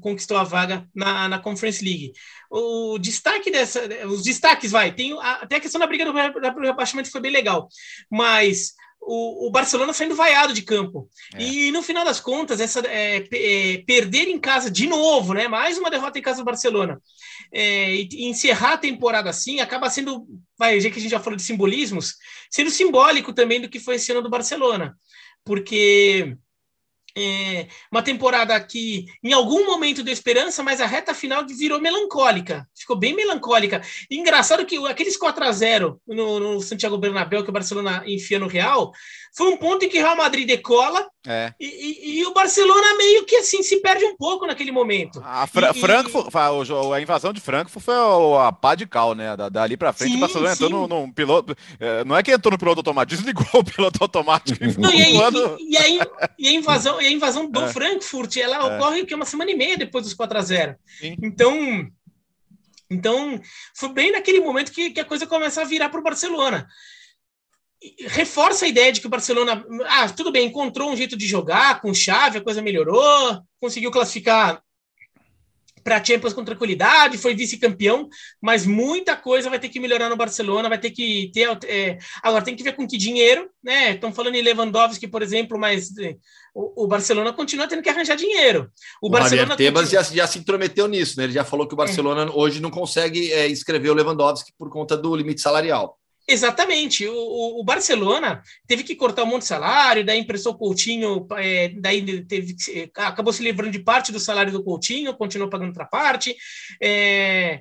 conquistou a vaga na, na Conference League. O destaque dessa, os destaques vai, tem até a questão da briga do, do rebaixamento foi bem legal, mas o, o, Barcelona saindo vaiado de campo. É. E no final das contas, essa é, é, perder em casa de novo, né? Mais uma derrota em casa do Barcelona. É, e, encerrar a temporada assim acaba sendo, vai, já que a gente já falou de simbolismos, sendo simbólico também do que foi esse ano do Barcelona. Porque é, uma temporada que em algum momento deu esperança, mas a reta final virou melancólica, ficou bem melancólica. E engraçado que aqueles 4 a 0 no, no Santiago Bernabéu que o Barcelona enfia no Real, foi um ponto em que o Real Madrid decola é. e, e, e, o Barcelona meio que assim se perde um pouco naquele momento. A Fra e, Frankfurt, a invasão de Frankfurt foi a pá de cal, né? Da, dali para frente sim, o Barcelona sim. entrou num, piloto, é, não é que entrou no piloto automático, desligou o piloto automático. Não, e, aí, e, a, e, a, invasão, e a invasão do é. Frankfurt, ela é. ocorre que é uma semana e meia depois dos 4 a 0. Sim. Então então, foi bem naquele momento que, que a coisa começa a virar para o Barcelona reforça a ideia de que o Barcelona, ah, tudo bem, encontrou um jeito de jogar com chave, a coisa melhorou, conseguiu classificar para a Champions com tranquilidade, foi vice-campeão, mas muita coisa vai ter que melhorar no Barcelona, vai ter que ter. É, agora tem que ver com que dinheiro, né? Estão falando em Lewandowski, por exemplo, mas é, o, o, Barcelona continua tendo que arranjar dinheiro. O, o Barcelona Tebas continua... já, já, se intrometeu nisso, né? Ele já falou que o Barcelona é. hoje não consegue é, inscrever o Lewandowski por conta do limite salarial. Exatamente. O, o, Barcelona teve que cortar um monte de salário, daí emprestou o Coutinho, é, daí teve, acabou se livrando de parte do salário do Coutinho, continuou pagando outra parte. É,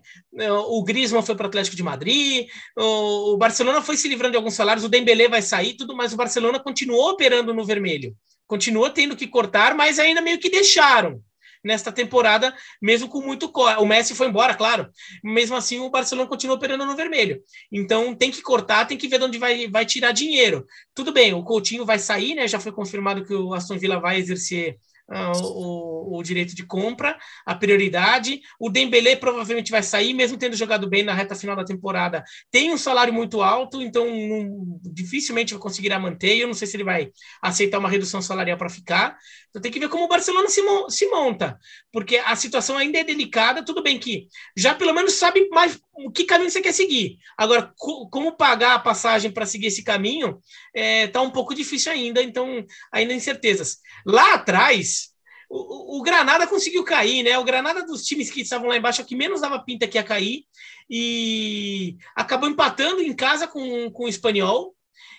o Griezmann foi para o Atlético de Madrid. O, o, Barcelona foi se livrando de alguns salários. O Dembélé vai sair, tudo, mas o Barcelona continuou operando no vermelho. Continuou tendo que cortar, mas ainda meio que deixaram nesta temporada, mesmo com muito. O Messi foi embora, claro. Mesmo assim, o Barcelona continua operando no vermelho. Então tem que cortar, tem que ver de onde vai, vai tirar dinheiro. Tudo bem, o Coutinho vai sair, né? Já foi confirmado que o Aston Villa vai exercer uh, o, o, direito de compra, a prioridade. O Dembélé provavelmente vai sair, mesmo tendo jogado bem na reta final da temporada. Tem um salário muito alto, então não, dificilmente vai conseguir manter. Eu não sei se ele vai aceitar uma redução salarial para ficar. Então tem que ver como o Barcelona se, se monta, porque a situação ainda é delicada. Tudo bem que já pelo menos sabe mais que caminho você quer seguir. Agora, co como pagar a passagem para seguir esse caminho é, tá um pouco difícil ainda, então ainda incertezas. Lá atrás, o, o, Granada conseguiu cair, né? O Granada dos times que estavam lá embaixo, que menos dava pinta que ia cair, e acabou empatando em casa com, com o Espanhol.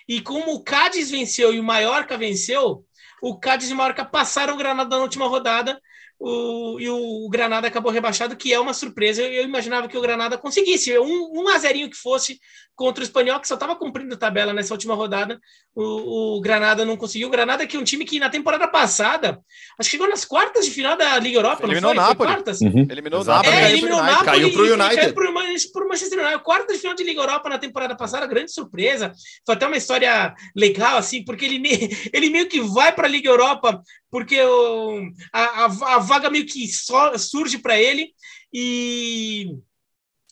E como o Cádiz venceu e o Mallorca venceu, o Cádiz e o Mallorca passaram o Granada na última rodada o, e o Granada acabou rebaixado, que é uma surpresa. Eu, eu imaginava que o Granada conseguisse um, um a zerinho que fosse contra o Espanhol, que só estava cumprindo tabela nessa última rodada. O, o, Granada não conseguiu. O Granada, que é um time que na temporada passada, acho que chegou nas quartas de final da Liga Europa, eliminou não foi? Nápoles. quartas? Uhum. Eliminou o Nápoles. É, eliminou o Nápoles. Caiu para o United. Caiu para o Manchester United. Quarta de final de Liga Europa na temporada passada, grande surpresa. Foi até uma história legal, assim, porque ele, ele meio que vai para a Liga Europa porque o, a, a, a vaga meio que só surge para ele e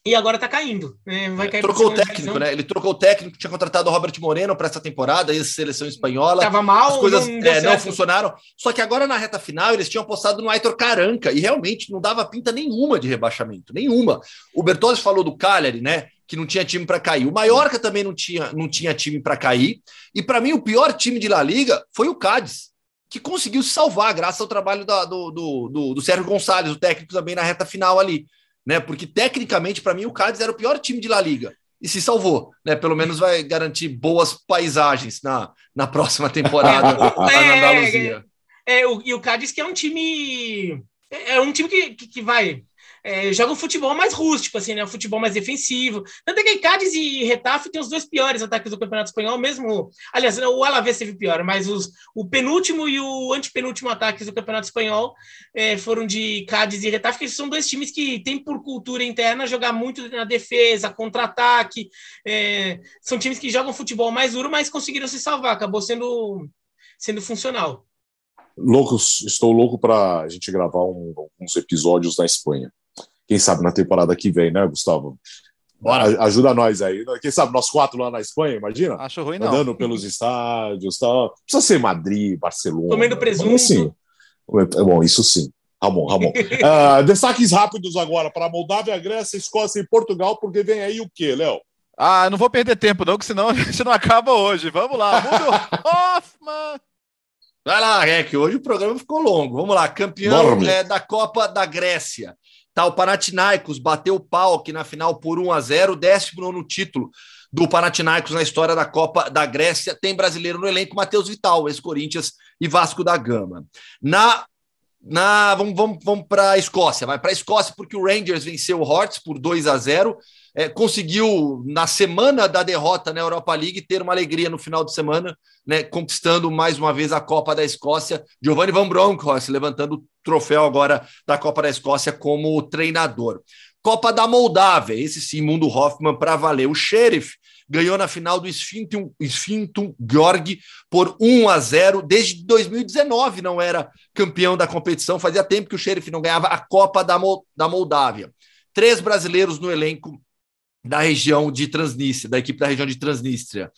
e agora tá caindo. Né? Vai cair trocou o técnico, né? Ele trocou o técnico, tinha contratado o Robert Moreno para essa temporada, ex-seleção espanhola. Tava mal, as coisas não, é, não, funcionaram. Só que agora na reta final eles tinham apostado no Aitor Caranca e realmente não dava pinta nenhuma de rebaixamento, nenhuma. O Bertozzi falou do Cagliari, né? Que não tinha time para cair. O Mallorca também não tinha, não tinha time para cair. E para mim o pior time de La Liga foi o Cádiz que conseguiu se salvar graças ao trabalho da, do, do, do, do, Sérgio Gonçalves, o técnico também na reta final ali, né? Porque tecnicamente, para mim, o Cádiz era o pior time de La Liga e se salvou, né? Pelo menos vai garantir boas paisagens na, na próxima temporada é, na Andaluzia. É, é, o, e o Cádiz que é um time é um time que, que, que vai é, joga um futebol mais rústico, assim, né? Um futebol mais defensivo. Tanto é que Cádiz e Retafe têm os dois piores ataques do Campeonato Espanhol, mesmo. Aliás, o Alavés teve pior, mas os, o penúltimo e o antepenúltimo ataques do Campeonato Espanhol é, foram de Cádiz e Retafe, que são dois times que têm por cultura interna jogar muito na defesa, contra-ataque. É, são times que jogam futebol mais duro, mas conseguiram se salvar, acabou sendo, sendo funcional. Loucos, estou louco para a gente gravar um, uns episódios na Espanha. Quem sabe na temporada que vem, né, Gustavo? Bora. Ajuda nós aí. Quem sabe nós quatro lá na Espanha, imagina? Acho ruim, não. Andando pelos estádios tal. Precisa ser Madrid, Barcelona. Comendo presunto. Sim. É bom, isso sim. Ramon, Ramon. uh, destaques rápidos agora para Moldávia, Grécia, Escócia e Portugal, porque vem aí o quê, Léo? Ah, não vou perder tempo, não, que senão a gente não acaba hoje. Vamos lá, Mundo Hoffman! Vai lá, Rec, hoje o programa ficou longo. Vamos lá, campeão é, da Copa da Grécia. Tá, o Panathinaikos bateu o pau aqui na final por 1 a 0 décimo no título do Panathinaikos na história da Copa da Grécia. Tem brasileiro no elenco, Matheus Vital, ex-Corinthians e Vasco da Gama. Na na, vamos vamos, vamos para a Escócia. Vai para a Escócia porque o Rangers venceu o Hearts por 2 a 0 é, conseguiu, na semana da derrota na Europa League, ter uma alegria no final de semana, né, conquistando mais uma vez a Copa da Escócia. Giovanni Van Bronckhorst levantando o troféu agora da Copa da Escócia como treinador. Copa da Moldávia, esse sim, Mundo Hoffman para valer. O Sheriff ganhou na final do Sfintum, Sfintum por 1 a 0. Desde 2019 não era campeão da competição, fazia tempo que o Sheriff não ganhava a Copa da, da Moldávia. Três brasileiros no elenco da região de Transnistria, da equipe da região de Transnistria.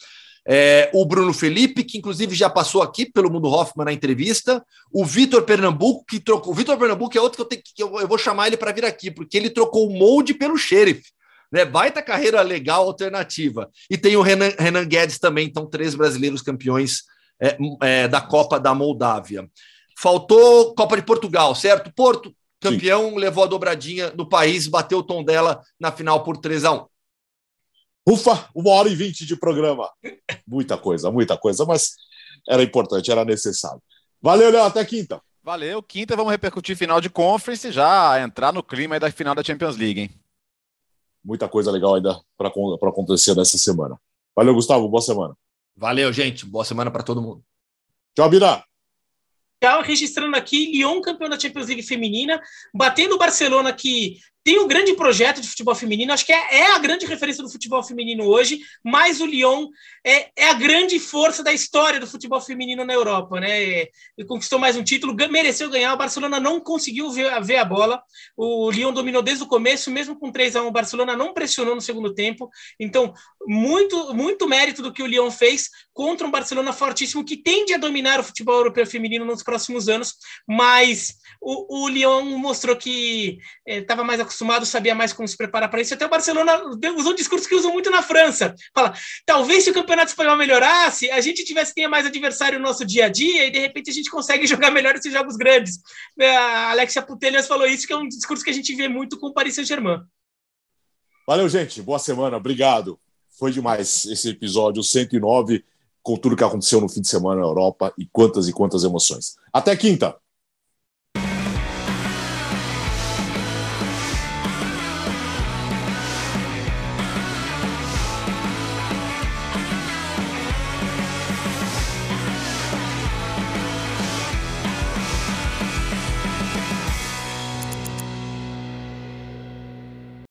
É, o Bruno Felipe, que inclusive já passou aqui pelo Mundo Hoffman na entrevista, o Vitor Pernambuco, que trocou. O Vitor Pernambuco é outro que eu, tenho, que eu, eu vou chamar ele para vir aqui, porque ele trocou o molde pelo xerife. Né? Baita carreira legal, alternativa. E tem o Renan, Renan Guedes também, então, três brasileiros campeões é, é, da Copa da Moldávia. Faltou Copa de Portugal, certo? Porto, campeão, Sim. levou a dobradinha no país, bateu o tom dela na final por 3 a 1 Ufa, uma hora e vinte de programa. Muita coisa, muita coisa, mas era importante, era necessário. Valeu, Léo, até quinta. Valeu, quinta vamos repercutir final de conference já entrar no clima da final da Champions League, hein? Muita coisa legal ainda para acontecer nessa semana. Valeu, Gustavo, boa semana. Valeu, gente, boa semana para todo mundo. Tchau, Bira. Tchau, registrando aqui, Lyon campeão da Champions League feminina, batendo o Barcelona que tem um grande projeto de futebol feminino, acho que é, é, a grande referência do futebol feminino hoje, mas o Lyon é, é, a grande força da história do futebol feminino na Europa, né? Ele conquistou mais um título, mereceu ganhar, o Barcelona não conseguiu ver, ver, a bola, o Lyon dominou desde o começo, mesmo com 3 a 1 o Barcelona não pressionou no segundo tempo, então muito, muito mérito do que o Lyon fez contra um Barcelona fortíssimo que tende a dominar o futebol europeu feminino nos próximos anos, mas o, o Lyon mostrou que estava eh, mais acostumado, sabia mais como se preparar para isso. Até o Barcelona usou um discurso que usam muito na França. Fala, talvez se o campeonato espanhol melhorasse, a gente tivesse tenha mais adversário no nosso dia a dia e de repente a gente consegue jogar melhor esses jogos grandes. É, a Alexia Putelhas falou isso, que é um discurso que a gente vê muito com o Paris Saint-Germain. Valeu, gente. Boa semana. Obrigado. Foi demais esse episódio 109 com tudo que aconteceu no fim de semana na Europa e quantas e quantas emoções. Até quinta!